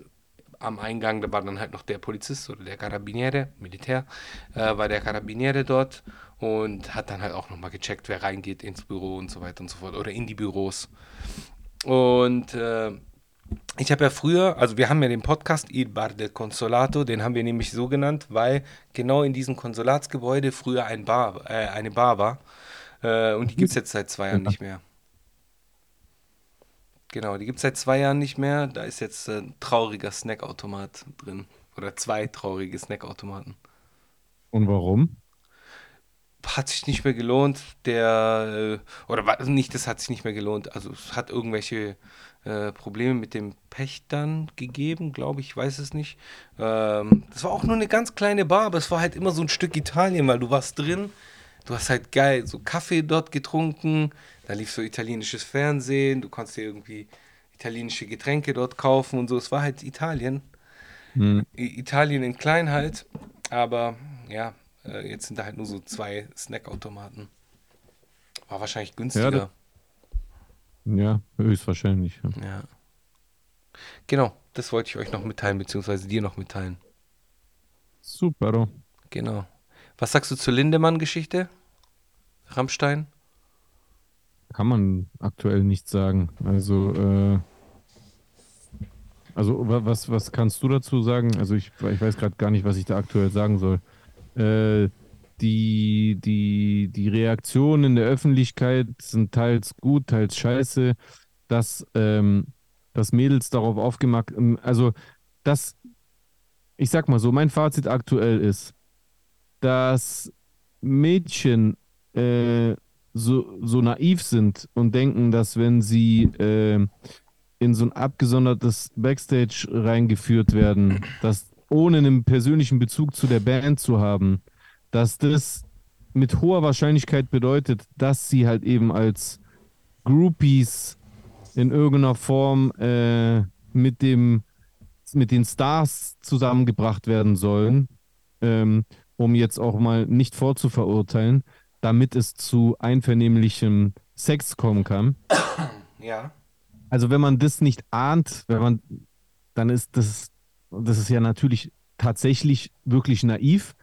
S2: am Eingang, da war dann halt noch der Polizist oder der Carabiniere, Militär, äh, war der Carabiniere dort und hat dann halt auch nochmal gecheckt, wer reingeht ins Büro und so weiter und so fort oder in die Büros. Und äh, ich habe ja früher, also wir haben ja den Podcast Il Bar del Consolato, den haben wir nämlich so genannt, weil genau in diesem Konsulatsgebäude früher ein Bar, äh, eine Bar war. Äh, und die gibt es jetzt seit zwei Jahren nicht mehr. Genau, die gibt es seit zwei Jahren nicht mehr. Da ist jetzt äh, ein trauriger Snackautomat drin. Oder zwei traurige Snackautomaten.
S3: Und warum?
S2: Hat sich nicht mehr gelohnt. Der, äh, oder war, nicht, das hat sich nicht mehr gelohnt. Also es hat irgendwelche äh, Probleme mit dem Pächtern gegeben, glaube ich, ich weiß es nicht. Ähm, das war auch nur eine ganz kleine Bar, aber es war halt immer so ein Stück Italien, weil du warst drin. Du hast halt geil so Kaffee dort getrunken, da lief so italienisches Fernsehen, du konntest dir irgendwie italienische Getränke dort kaufen und so. Es war halt Italien.
S3: Hm.
S2: Italien in klein halt, aber ja, äh, jetzt sind da halt nur so zwei Snackautomaten. War wahrscheinlich günstiger.
S3: das- Ja, höchstwahrscheinlich. Ja.
S2: Ja. Genau, das wollte ich euch noch mitteilen, beziehungsweise dir noch mitteilen.
S3: Super.
S2: Genau. Was sagst du zur Lindemann-Geschichte? Rammstein?
S3: Kann man aktuell nicht sagen. Also, äh, also wa- was, was kannst du dazu sagen? Also ich, ich weiß gerade gar nicht, was ich da aktuell sagen soll. Äh, die, die, die Reaktionen in der Öffentlichkeit sind teils gut, teils scheiße, dass, ähm, dass Mädels darauf aufgemacht, ähm, also das, ich sag mal so, mein Fazit aktuell ist, dass Mädchen äh, so, so naiv sind und denken, dass wenn sie äh, in so ein abgesondertes Backstage reingeführt werden, dass ohne einen persönlichen Bezug zu der Band zu haben, dass das mit hoher Wahrscheinlichkeit bedeutet, dass sie halt eben als Groupies in irgendeiner Form äh, mit dem mit den Stars zusammengebracht werden sollen. Ähm, um jetzt auch mal nicht vorzuverurteilen, damit es zu einvernehmlichem Sex kommen kann.
S2: Ja.
S3: Also wenn man das nicht ahnt, wenn man, dann ist das, das ist ja natürlich tatsächlich wirklich naiv.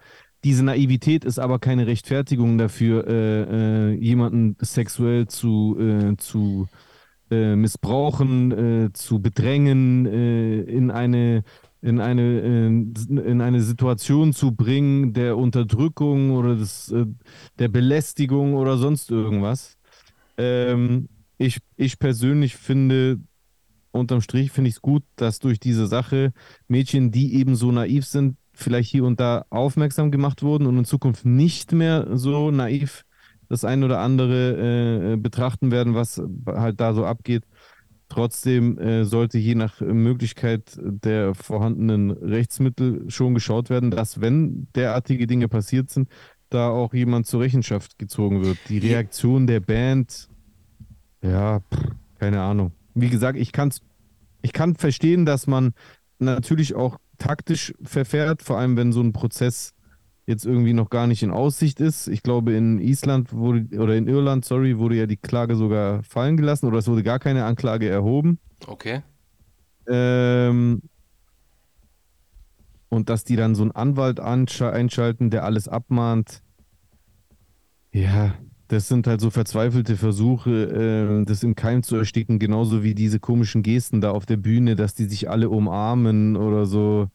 S3: Diese Naivität ist aber keine Rechtfertigung dafür, äh, äh, jemanden sexuell zu, äh, zu äh, missbrauchen, äh, zu bedrängen, äh, in eine in eine, in eine Situation zu bringen der Unterdrückung oder des, äh, der Belästigung oder sonst irgendwas. Ähm, ich, ich persönlich finde, unterm Strich finde ich es gut, dass durch diese Sache Mädchen, die eben so naiv sind, vielleicht hier und da aufmerksam gemacht wurden und in Zukunft nicht mehr so naiv das ein oder andere äh, betrachten werden, was halt da so abgeht. Trotzdem äh, sollte je nach Möglichkeit der vorhandenen Rechtsmittel schon geschaut werden, dass, wenn derartige Dinge passiert sind, da auch jemand zur Rechenschaft gezogen wird. Die Reaktion der Band, ja, pff, keine Ahnung. Wie gesagt, ich kann's, ich kann verstehen, dass man natürlich auch taktisch verfährt, vor allem wenn so ein Prozess jetzt irgendwie noch gar nicht in Aussicht ist. Ich glaube, in Island wurde, oder in Irland, sorry, wurde ja die Klage sogar fallen gelassen oder es wurde gar keine Anklage erhoben.
S2: Okay.
S3: Ähm, und dass die dann so einen Anwalt einschalten, der alles abmahnt. Ja, das sind halt so verzweifelte Versuche, äh, das im Keim zu ersticken, genauso wie diese komischen Gesten da auf der Bühne, dass die sich alle umarmen oder so.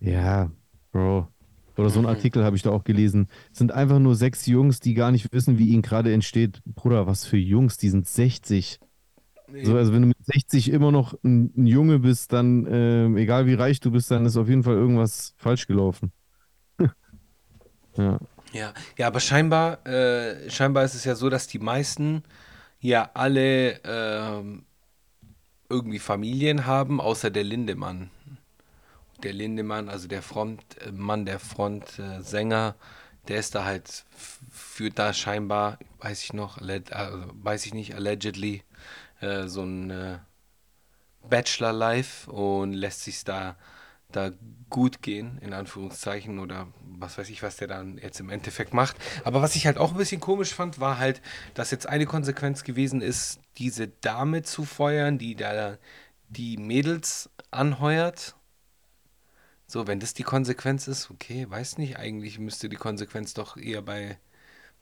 S3: Ja, Bro. Oder so ein
S2: Mhm.
S3: Artikel habe ich da auch gelesen. Es sind einfach nur sechs Jungs, die gar nicht wissen, wie ihnen gerade entsteht. Bruder, was für Jungs, die sind 60. So, also wenn du mit 60 immer noch ein, ein Junge bist, dann, ähm, egal wie reich du bist, dann ist auf jeden Fall irgendwas falsch gelaufen. ja.
S2: Ja, ja, aber scheinbar, äh, scheinbar ist es ja so, dass die meisten ja alle ähm, irgendwie Familien haben, außer der Lindemann. Der Lindemann, also der Frontmann, der Frontsänger, der ist da halt, führt da scheinbar, weiß ich noch, also, weiß ich nicht, allegedly, äh, so ein äh, Bachelor-Life und lässt sich da, da gut gehen, in Anführungszeichen, oder was weiß ich, was der dann jetzt im Endeffekt macht. Aber was ich halt auch ein bisschen komisch fand, war halt, dass jetzt eine Konsequenz gewesen ist, diese Dame zu feuern, die da die Mädels anheuert. So, wenn das die Konsequenz ist, okay, weiß nicht, eigentlich müsste die Konsequenz doch eher bei,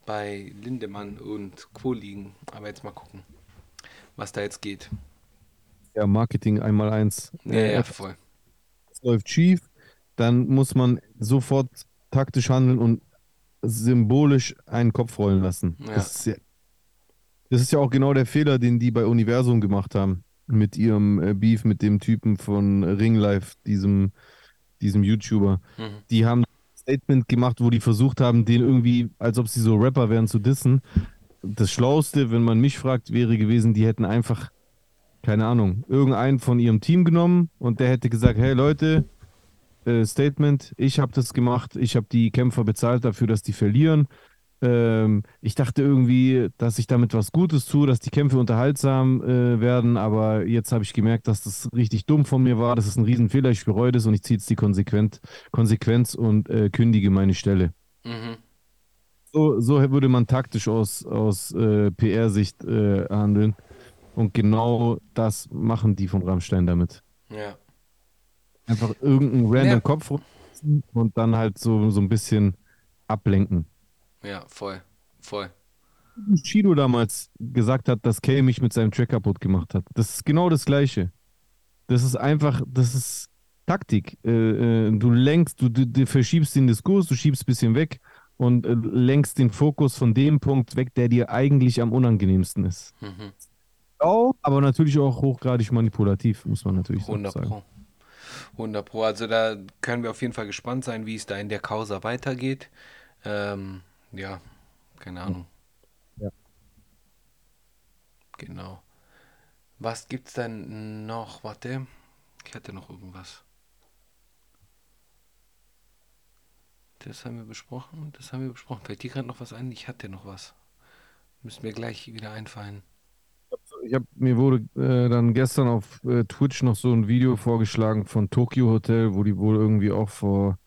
S2: bei Lindemann und Co. liegen. Aber jetzt mal gucken, was da jetzt geht.
S3: Ja, Marketing einmal eins.
S2: Ja,
S3: Äh,
S2: ja, voll.
S3: es läuft schief, dann muss man sofort taktisch handeln und symbolisch einen Kopf rollen lassen.
S2: Ja.
S3: Das ist ja, das ist ja auch genau der Fehler, den die bei Universum gemacht haben. Mit ihrem äh, Beef mit dem Typen von Ringlife, diesem, diesem YouTuber.
S2: Mhm.
S3: Die haben ein Statement gemacht, wo die versucht haben, den irgendwie, als ob sie so Rapper wären, zu dissen. Das Schlauste, wenn man mich fragt, wäre gewesen, die hätten einfach keine Ahnung, irgendeinen von ihrem Team genommen und der hätte gesagt, hey Leute, äh, Statement, ich habe das gemacht, ich habe die Kämpfer bezahlt dafür, dass die verlieren. Ähm, ich dachte irgendwie, dass ich damit was Gutes tue, dass die Kämpfe unterhaltsam äh, werden, aber jetzt habe ich gemerkt, dass das richtig dumm von mir war, das ist ein Riesenfehler, ich bereue das und ich ziehe jetzt die Konsequent Konsequenz und äh, kündige meine Stelle.
S2: Mhm.
S3: So, so würde man taktisch aus, aus äh, PR-Sicht äh, handeln. Und genau das machen die von Rammstein damit.
S2: Ja.
S3: Einfach irgendeinen random
S2: Ja.
S3: Kopf und dann halt so, so ein bisschen ablenken.
S2: Ja, voll. Voll.
S3: Bushido damals gesagt hat, dass Kay mich mit seinem Track kaputt gemacht hat. Das ist genau das Gleiche. Das ist einfach, das ist Taktik. Äh, äh, du lenkst, du, du, du verschiebst den Diskurs, du schiebst ein bisschen weg und äh, lenkst den Fokus von dem Punkt weg, der dir eigentlich am unangenehmsten ist.
S2: Mhm.
S3: Auch, aber natürlich auch hochgradig manipulativ, muss man natürlich so
S2: 100
S3: sagen.
S2: Pro. 100 Pro. Also da können wir auf jeden Fall gespannt sein, wie es da in der Causa weitergeht. Ähm, ja, keine Ahnung.
S3: Ja.
S2: Genau. Was gibt's denn noch? Warte, ich hatte noch irgendwas. Das haben wir besprochen. Das haben wir besprochen. Fällt dir gerade noch was ein? Ich hatte noch was. Müsste mir gleich wieder einfallen.
S3: Ich hab, mir wurde äh, dann gestern auf äh, Twitch noch so ein Video vorgeschlagen von Tokyo Hotel, wo die wohl irgendwie auch vor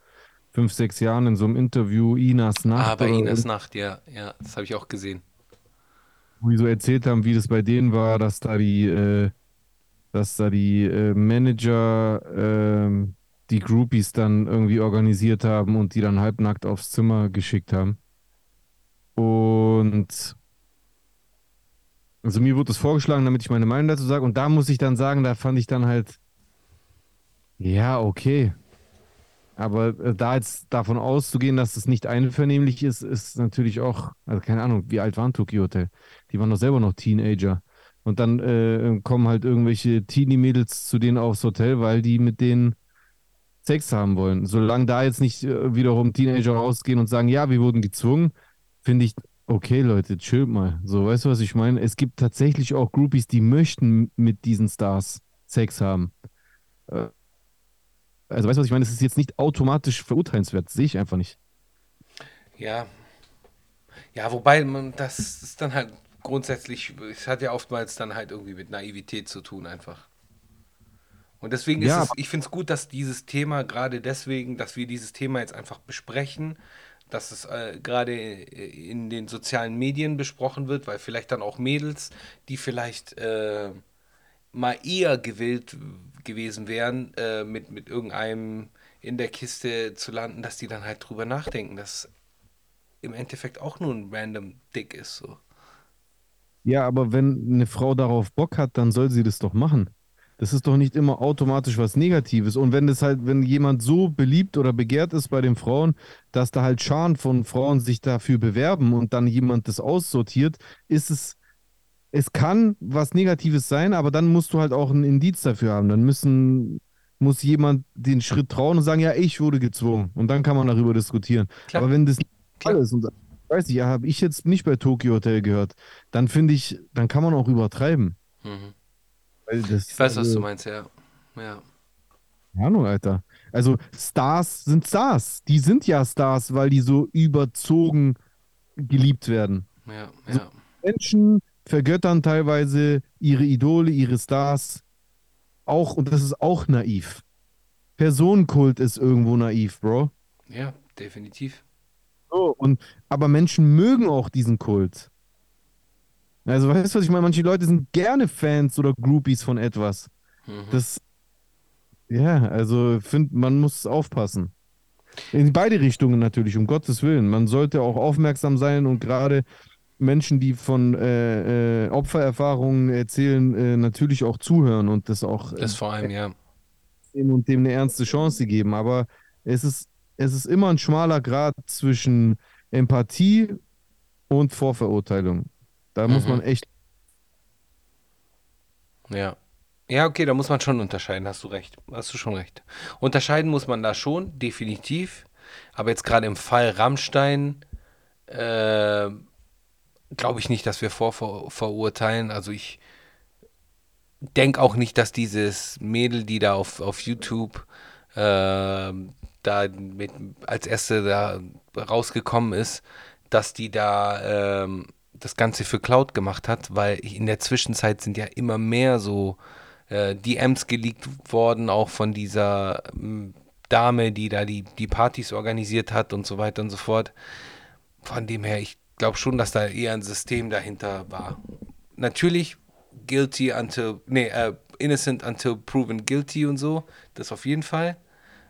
S3: fünf, sechs Jahren in so einem Interview, Inas Nacht,
S2: Ah, bei Inas Nacht, ja, ja, das habe ich auch gesehen.
S3: wo die so erzählt haben, wie das bei denen war, dass da die, äh, dass da die äh, Manager ähm, die Groupies dann irgendwie organisiert haben und die dann halbnackt aufs Zimmer geschickt haben. Und also mir wurde das vorgeschlagen, damit ich meine Meinung dazu sage. Und da muss ich dann sagen, da fand ich dann halt, ja, okay. Aber äh, da jetzt davon auszugehen, dass es nicht einvernehmlich ist, ist natürlich auch, also keine Ahnung, wie alt waren Tokyo Hotel? Die waren doch selber noch Teenager. Und dann äh, kommen halt irgendwelche Teenie-Mädels zu denen aufs Hotel, weil die mit denen Sex haben wollen. Solange da jetzt nicht äh, wiederum Teenager rausgehen und sagen, ja, wir wurden gezwungen, finde ich, okay, Leute, chillt mal. So, weißt du, was ich meine? Es gibt tatsächlich auch Groupies, die möchten mit diesen Stars Sex haben. Äh, Also, weißt du, was ich meine? Es ist jetzt nicht automatisch verurteilenswert. Sehe ich einfach nicht.
S2: Ja. Ja, wobei man, das ist dann halt grundsätzlich, es hat ja oftmals dann halt irgendwie mit Naivität zu tun einfach. Und deswegen ist
S3: Ja,
S2: es, ich finde es gut, dass dieses Thema, gerade deswegen, dass wir dieses Thema jetzt einfach besprechen, dass es äh, gerade in den sozialen Medien besprochen wird, weil vielleicht dann auch Mädels, die vielleicht äh, mal eher gewillt gewesen wären, äh, mit, mit irgendeinem in der Kiste zu landen, dass die dann halt drüber nachdenken, dass im Endeffekt auch nur ein random Dick ist. So.
S3: Ja, aber wenn eine Frau darauf Bock hat, dann soll sie das doch machen. Das ist doch nicht immer automatisch was Negatives. Und wenn das halt, wenn jemand so beliebt oder begehrt ist bei den Frauen, dass da halt Scharen von Frauen sich dafür bewerben und dann jemand das aussortiert, ist es, es kann was Negatives sein, aber dann musst du halt auch ein Indiz dafür haben. Dann müssen, muss jemand den Schritt trauen und sagen, ja, ich wurde gezwungen. Und dann kann man darüber diskutieren.
S2: Klar.
S3: Aber wenn das nicht
S2: Klar.
S3: alles und weiß ich, ja, habe ich jetzt nicht bei Tokyo Hotel gehört, dann finde ich, dann kann man auch übertreiben.
S2: Mhm.
S3: Das,
S2: Ich weiß, was
S3: also,
S2: du meinst, ja. Ja.
S3: Ahnung, Alter. Also Stars sind Stars. Die sind ja Stars, weil die so überzogen geliebt werden.
S2: Ja,
S3: So-
S2: ja.
S3: Menschen vergöttern teilweise ihre Idole, ihre Stars. Auch, und das ist auch naiv. Personenkult ist irgendwo naiv, Bro.
S2: Ja, definitiv.
S3: So, und, aber Menschen mögen auch diesen Kult. Also, weißt du, was ich meine? Manche Leute sind gerne Fans oder Groupies von etwas.
S2: Mhm.
S3: Das, ja, also, find, man muss aufpassen. In beide Richtungen natürlich, um Gottes Willen. Man sollte auch aufmerksam sein und gerade Menschen, die von äh, äh, Opfererfahrungen erzählen, äh, natürlich auch zuhören und das auch
S2: Das vor allem, ja.
S3: und dem eine ernste Chance geben. Aber es ist, es ist immer ein schmaler Grad zwischen Empathie und Vorverurteilung. Da muss
S2: Mhm.
S3: man echt.
S2: Ja. Ja, okay, da muss man schon unterscheiden, hast du recht. Hast du schon recht. Unterscheiden muss man da schon, definitiv. Aber jetzt gerade im Fall Rammstein äh, glaube ich nicht, dass wir vorverurteilen. Also ich denke auch nicht, dass dieses Mädel, die da auf, auf YouTube äh, da mit, als erste da rausgekommen ist, dass die da ähm, das Ganze für Cloud gemacht hat, weil in der Zwischenzeit sind ja immer mehr so äh, DMs geleakt worden, auch von dieser ähm, Dame, die da die, die Partys organisiert hat und so weiter und so fort. Von dem her, ich glaube schon, dass da eher ein System dahinter war. Natürlich guilty until, nee, äh, innocent until proven guilty und so, das auf jeden Fall.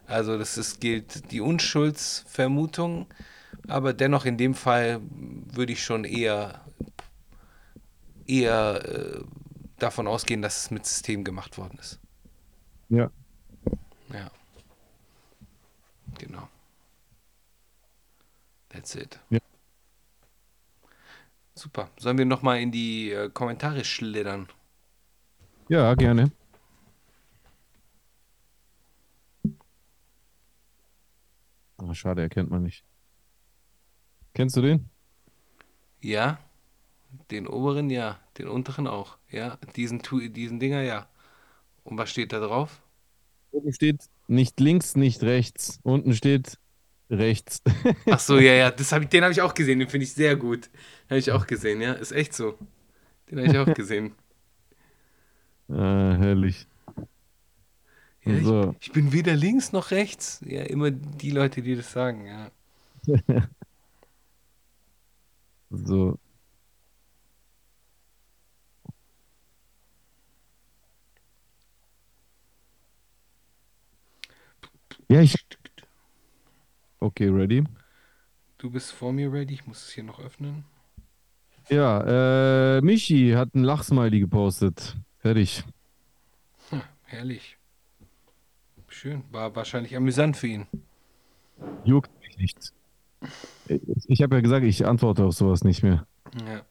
S2: Also das ist, gilt die Unschuldsvermutung, aber dennoch in dem Fall würde ich schon eher, eher äh, davon ausgehen, dass es mit System gemacht worden ist.
S3: Ja.
S2: Ja. Genau. That's it.
S3: Ja.
S2: Super. Sollen wir nochmal in die äh, Kommentare schlittern?
S3: Ja, gerne. Ah, schade, erkennt man nicht. Kennst du den?
S2: Ja. Den oberen ja. Den unteren auch. Ja. Diesen, diesen Dinger ja. Und was steht da drauf?
S3: Oben steht nicht links, nicht rechts. Unten steht rechts.
S2: Ach so, ja, ja. Das hab ich, den habe ich auch gesehen. Den finde ich sehr gut. Habe ich auch gesehen, ja. Ist echt so. Den habe ich auch gesehen.
S3: Ah, herrlich.
S2: Ja, ich,
S3: So.
S2: ich bin weder links noch rechts. Ja, immer die Leute, die das sagen, ja.
S3: So. Ja, ich. Okay, ready?
S2: Du bist vor mir ready, ich muss es hier noch öffnen.
S3: Ja, äh, Michi hat ein Lachsmiley gepostet. Fertig.
S2: Hm, herrlich. Schön. War wahrscheinlich amüsant für ihn.
S3: Juckt mich nicht. Ich, ich habe ja gesagt, ich antworte auf sowas nicht mehr.
S2: Ja.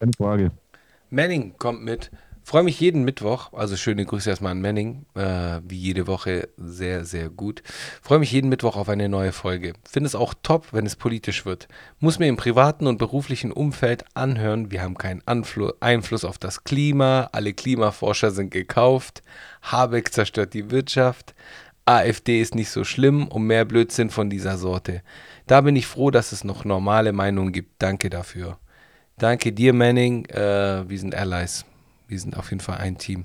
S3: Keine Frage.
S2: Manning kommt mit. Freue mich jeden Mittwoch, also schöne Grüße erstmal an Manning, äh, wie jede Woche sehr, sehr gut. Freue mich jeden Mittwoch auf eine neue Folge. Finde es auch top, wenn es politisch wird. Muss mir im privaten und beruflichen Umfeld anhören, wir haben keinen Anflu Einfluss auf das Klima, alle Klimaforscher sind gekauft, Habeck zerstört die Wirtschaft, AfD ist nicht so schlimm und mehr Blödsinn von dieser Sorte. Da bin ich froh, dass es noch normale Meinungen gibt. Danke dafür. Danke dir, Manning. Äh, wir sind Allies. Wir sind auf jeden Fall ein Team.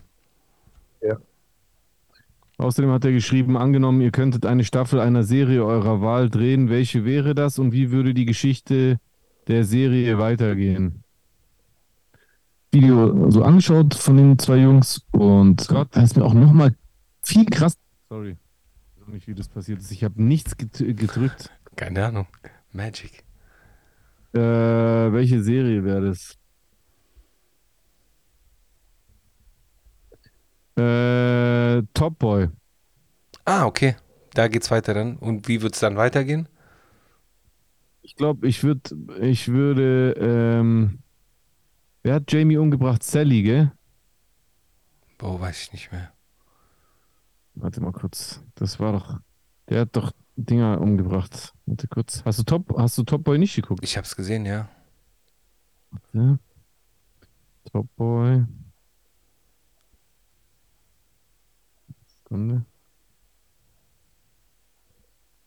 S3: Außerdem hat er geschrieben, angenommen, ihr könntet eine Staffel einer Serie eurer Wahl drehen, welche wäre das und wie würde die Geschichte der Serie weitergehen? Video so angeschaut von den zwei Jungs und Gott, da ist mir auch nochmal viel krass. Sorry, ich weiß nicht, wie das passiert ist. Ich habe nichts gedrückt.
S2: Keine Ahnung. Magic.
S3: Äh, welche Serie wäre das? Äh, Top Boy.
S2: Ah, okay. Da geht's weiter dann. Und wie wird's dann weitergehen?
S3: Ich glaube, ich würde, ich würde, ähm, wer hat Jamie umgebracht? Sally, gell?
S2: Boah, weiß ich nicht mehr.
S3: Warte mal kurz. Das war doch, der hat doch Dinger umgebracht. Warte kurz. Hast du Top, hast du Top Boy nicht geguckt?
S2: Ich hab's gesehen, ja.
S3: Ja. Top Boy. Sekunde.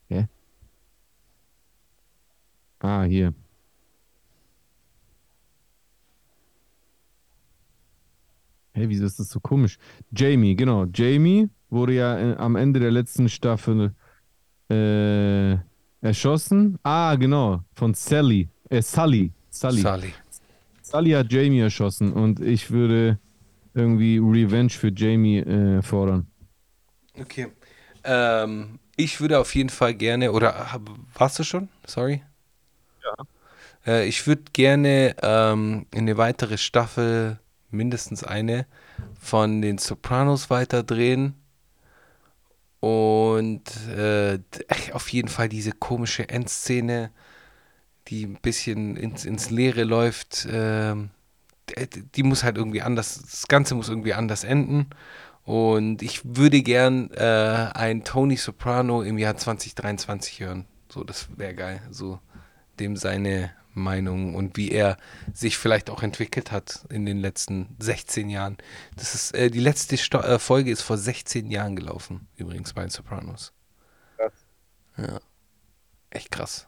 S3: Hä? Ah, hier. Hä, wieso ist das so komisch? Jamie, genau. Jamie wurde ja äh, am Ende der letzten Staffel äh, erschossen. Ah, genau. Von Sally. Äh, Sully. Sully.
S2: Sully.
S3: Sully hat Jamie erschossen und ich würde irgendwie Revenge für Jamie äh, fordern.
S2: Okay. Ähm, ich würde auf jeden Fall gerne, oder hab- warst du schon? Sorry. Ja. Äh, ich würde gerne ähm, eine weitere Staffel, mindestens eine, von den Sopranos weiterdrehen. Und äh, auf jeden Fall diese komische Endszene, die ein bisschen ins, ins Leere läuft. d- die muss halt irgendwie anders, das Ganze muss irgendwie anders enden. Und ich würde gern äh, ein Tony Soprano im Jahr 2023 hören. So, das wäre geil. So, dem seine Meinung und wie er sich vielleicht auch entwickelt hat in den letzten 16 Jahren. Das ist, äh, die letzte Sto äh, Folge ist vor 16 Jahren gelaufen, übrigens bei den Sopranos. Ja. Echt krass.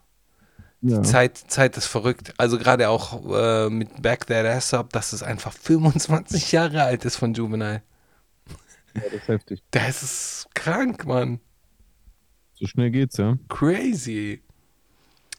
S3: Ja.
S2: Zeit, Zeit ist verrückt. Also gerade auch äh, mit Back That Ass Up, dass es einfach 25 Jahre alt ist von Juvenile.
S3: Ja, das ist heftig.
S2: Das ist krank, Mann.
S3: So schnell geht's, ja.
S2: Crazy.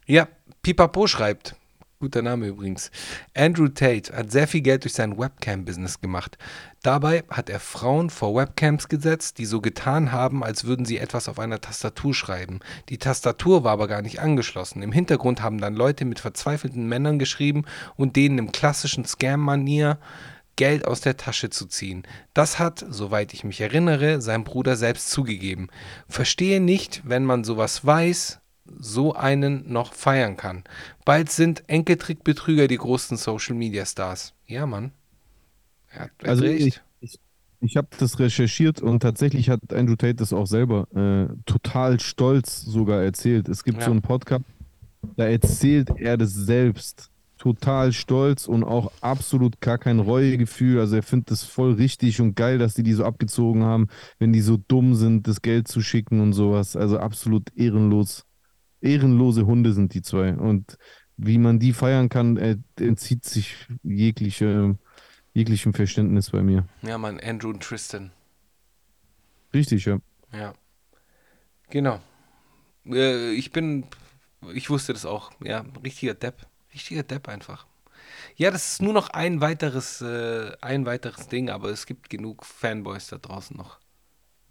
S2: Ja, Pipapo schreibt. Guter Name übrigens. Andrew Tate hat sehr viel Geld durch sein Webcam-Business gemacht. Dabei hat er Frauen vor Webcams gesetzt, die so getan haben, als würden sie etwas auf einer Tastatur schreiben. Die Tastatur war aber gar nicht angeschlossen. Im Hintergrund haben dann Leute mit verzweifelten Männern geschrieben und denen im klassischen Scam-Manier Geld aus der Tasche zu ziehen. Das hat, soweit ich mich erinnere, sein Bruder selbst zugegeben. Verstehe nicht, wenn man sowas weiß, so einen noch feiern kann. Bald sind Enkeltrickbetrüger die großen Social Media Stars. Ja, Mann. Er
S3: Also
S2: recht.
S3: ich, ich, ich habe das recherchiert und tatsächlich hat Andrew Tate das auch selber äh, total stolz sogar erzählt. Es gibt
S2: Ja.
S3: so einen Podcast, da erzählt er das selbst. Total stolz und auch absolut gar kein Reuegefühl. Also er findet es voll richtig und geil, dass die die so abgezogen haben, wenn die so dumm sind, das Geld zu schicken und sowas. Also absolut ehrenlos. Ehrenlose Hunde sind die zwei. Und wie man die feiern kann, äh, entzieht sich jegliche, jeglichem Verständnis bei mir.
S2: Ja, Mann, Andrew und Tristan.
S3: Richtig, ja.
S2: Ja. Genau. Äh, ich bin, ich wusste das auch. Ja, richtiger Depp. Richtiger Depp einfach. Ja, das ist nur noch ein weiteres, äh, ein weiteres Ding, aber es gibt genug Fanboys da draußen noch.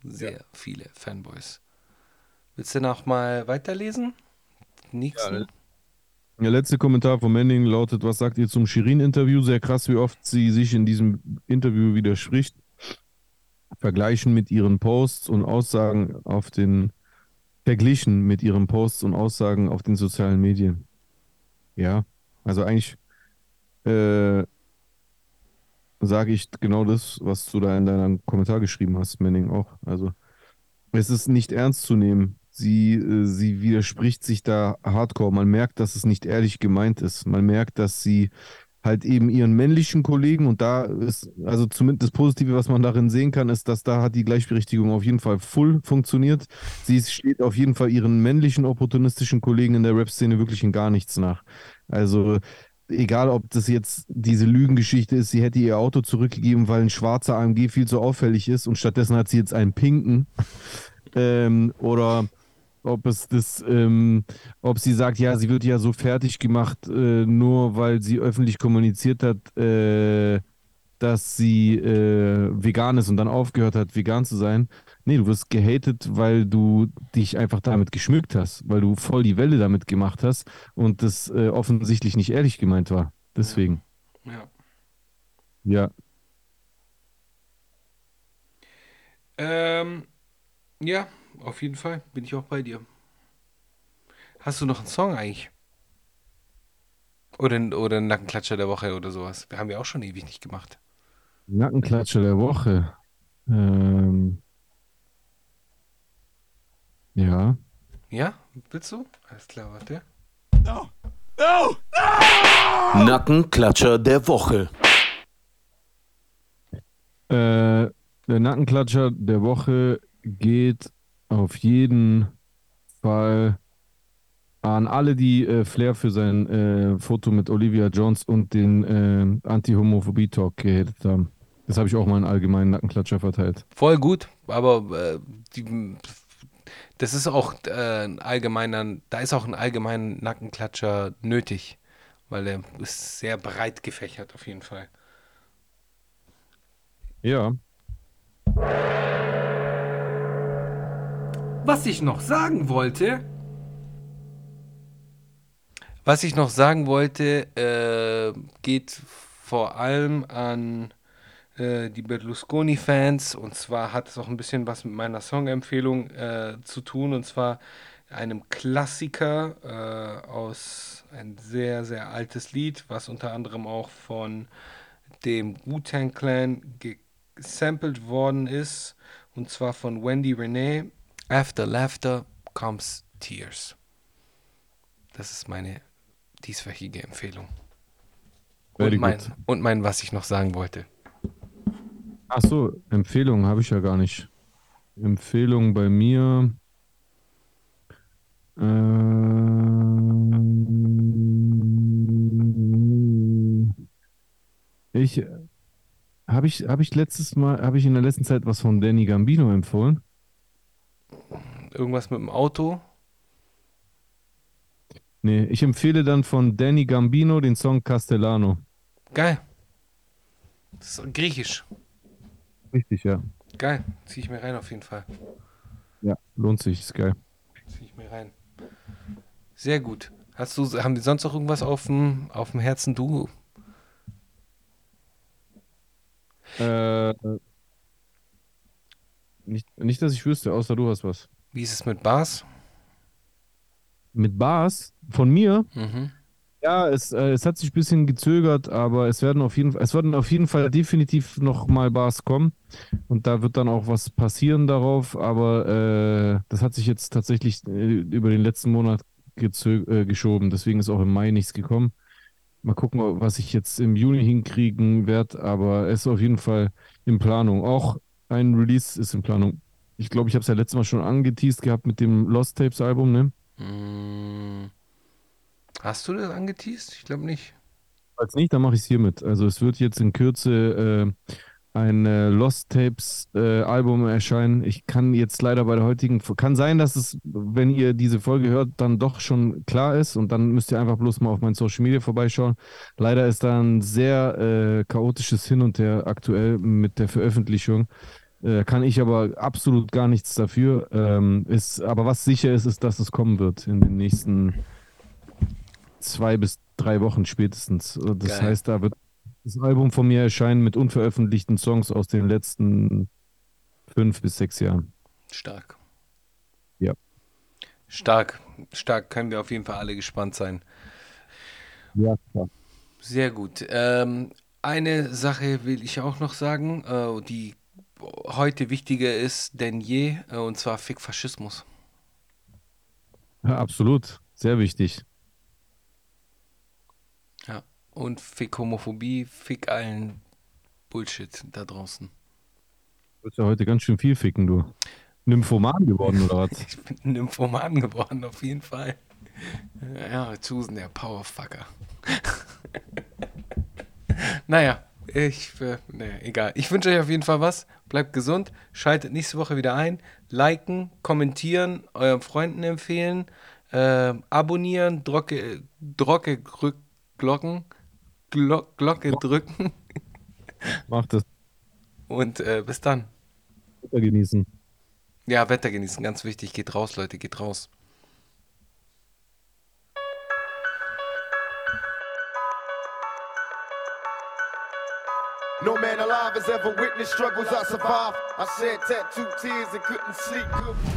S2: Sehr viele Fanboys. Willst du noch mal weiterlesen? Nächsten?
S3: Ja, Der letzte Kommentar von Manning lautet: Was sagt ihr zum Shirin-Interview? Sehr krass, wie oft sie sich in diesem Interview widerspricht. Vergleichen mit ihren Posts und Aussagen auf den. Verglichen mit ihren Posts und Aussagen auf den sozialen Medien. Ja, also eigentlich äh, sage ich genau das, was du da in deinem Kommentar geschrieben hast, Manning auch. Also es ist nicht ernst zu nehmen. Sie, äh, sie widerspricht sich da hardcore. Man merkt, dass es nicht ehrlich gemeint ist. Man merkt, dass sie halt eben ihren männlichen Kollegen und da ist, also zumindest das Positive, was man darin sehen kann, ist, dass da hat die Gleichberechtigung auf jeden Fall full funktioniert. Sie steht auf jeden Fall ihren männlichen opportunistischen Kollegen in der Rap-Szene wirklich in gar nichts nach. Also egal, ob das jetzt diese Lügengeschichte ist, sie hätte ihr Auto zurückgegeben, weil ein schwarzer AMG viel zu auffällig ist und stattdessen hat sie jetzt einen pinken. Ähm, oder ob es das, ähm, ob sie sagt, ja, sie wird ja so fertig gemacht, äh, nur weil sie öffentlich kommuniziert hat, äh, dass sie äh, vegan ist und dann aufgehört hat, vegan zu sein. Nee, du wirst gehatet, weil du dich einfach damit geschmückt hast, weil du voll die Welle damit gemacht hast und das äh, offensichtlich nicht ehrlich gemeint war. Deswegen.
S2: Ja.
S3: Ja.
S2: Ähm, ja, auf jeden Fall bin ich auch bei dir. Hast du noch einen Song eigentlich? Oder, oder einen Nackenklatscher der Woche oder sowas? Wir haben ja auch schon ewig nicht gemacht.
S3: Nackenklatscher der Woche. Ähm, ja.
S2: Ja? Willst du? Alles klar, warte.
S4: Nackenklatscher der Woche.
S3: Äh, der Nackenklatscher der Woche geht auf jeden Fall an alle, die äh, Flair für sein äh, Foto mit Olivia Jones und den äh, Anti-Homophobie-Talk gehatet haben. Das habe ich auch mal einen allgemeinen Nackenklatscher verteilt.
S2: Voll gut, aber äh, die, das ist auch äh, ein allgemeiner, da ist auch ein allgemeiner Nackenklatscher nötig, weil er ist sehr breit gefächert auf jeden Fall.
S3: Ja.
S2: Was ich noch sagen wollte. Was ich noch sagen wollte, äh, geht vor allem an äh, die Berlusconi-Fans. Und zwar hat es auch ein bisschen was mit meiner Songempfehlung äh, zu tun. Und zwar einem Klassiker äh, aus ein sehr, sehr altes Lied, was unter anderem auch von dem Wu-Tang Clan gesampelt worden ist. Und zwar von Wendy Renee. After Laughter comes Tears. Das ist meine dieswöchige Empfehlung. Und mein, und mein, was ich noch sagen wollte.
S3: Ach so, Empfehlungen habe ich ja gar nicht. Empfehlung bei mir. Ähm, ich habe ich habe ich letztes Mal habe ich in der letzten Zeit was von Danny Gambino empfohlen.
S2: Irgendwas mit dem Auto.
S3: Nee, ich empfehle dann von Danny Gambino den Song Castellano.
S2: Geil. Das ist griechisch.
S3: Richtig, ja.
S2: Geil. Zieh ich mir rein auf jeden Fall.
S3: Ja, lohnt sich, ist geil.
S2: Zieh ich mir rein. Sehr gut. Hast du, haben die sonst noch irgendwas auf dem, auf dem Herzen? Du?
S3: Äh, nicht, nicht, dass ich wüsste, außer du hast was.
S2: Wie ist es mit Bars?
S3: Mit Bars von mir?
S2: Mhm.
S3: Ja, es, äh, es hat sich ein bisschen gezögert, aber es werden auf jeden Fall, es werden auf jeden Fall definitiv noch mal Bars kommen und da wird dann auch was passieren darauf, aber äh, das hat sich jetzt tatsächlich äh, über den letzten Monat äh, geschoben, deswegen ist auch im Mai nichts gekommen. Mal gucken, was ich jetzt im Juni hinkriegen werde, aber es ist auf jeden Fall in Planung. Auch ein Release ist in Planung. Ich glaube, ich habe es ja letztes Mal schon angeteased gehabt mit dem Lost Tapes Album, ne?
S2: Mm. Hast du das angeteased? Ich glaube nicht.
S3: Falls nicht, dann mache ich es hiermit. Also es wird jetzt in Kürze äh, ein äh, Lost Tapes äh, Album erscheinen. Ich kann jetzt leider bei der heutigen, kann sein, dass es, wenn ihr diese Folge hört, dann doch schon klar ist und dann müsst ihr einfach bloß mal auf mein Social Media vorbeischauen. Leider ist da ein sehr äh, chaotisches Hin und Her aktuell mit der Veröffentlichung. Äh, kann ich aber absolut gar nichts dafür. Ähm, ist, aber was sicher ist, ist, dass es kommen wird in den nächsten zwei bis drei Wochen spätestens. Das
S2: Geil.
S3: heißt, da wird das Album von mir erscheinen mit unveröffentlichten Songs aus den letzten fünf bis sechs Jahren.
S2: Stark.
S3: Ja.
S2: Stark. Stark. Können wir auf jeden Fall alle gespannt sein.
S3: Ja, klar.
S2: Sehr gut. Ähm, eine Sache will ich auch noch sagen, äh, die heute wichtiger ist denn je, äh, und zwar Fick Faschismus.
S3: Ja, absolut. Sehr wichtig.
S2: Und Fick Homophobie, Fick allen Bullshit da draußen.
S3: Du bist ja heute ganz schön viel ficken, du. Nymphoman geworden, oder was?
S2: Ich bin Nymphoman geworden, auf jeden Fall. Ja, Susan, der Powerfucker. naja, ich, äh, naja, egal. Ich wünsche euch auf jeden Fall was. Bleibt gesund. Schaltet nächste Woche wieder ein. Liken, kommentieren, euren Freunden empfehlen, äh, abonnieren, Drocke, Drocke Glocken, Glock, Glocke drücken
S3: Macht das
S2: und äh, bis dann.
S3: Wetter genießen.
S2: Ja, Wetter genießen, ganz wichtig. Geht raus, Leute, geht raus.
S1: No man alive has ever witnessed struggles I survived. I shed tattooed tears and couldn't sleep good.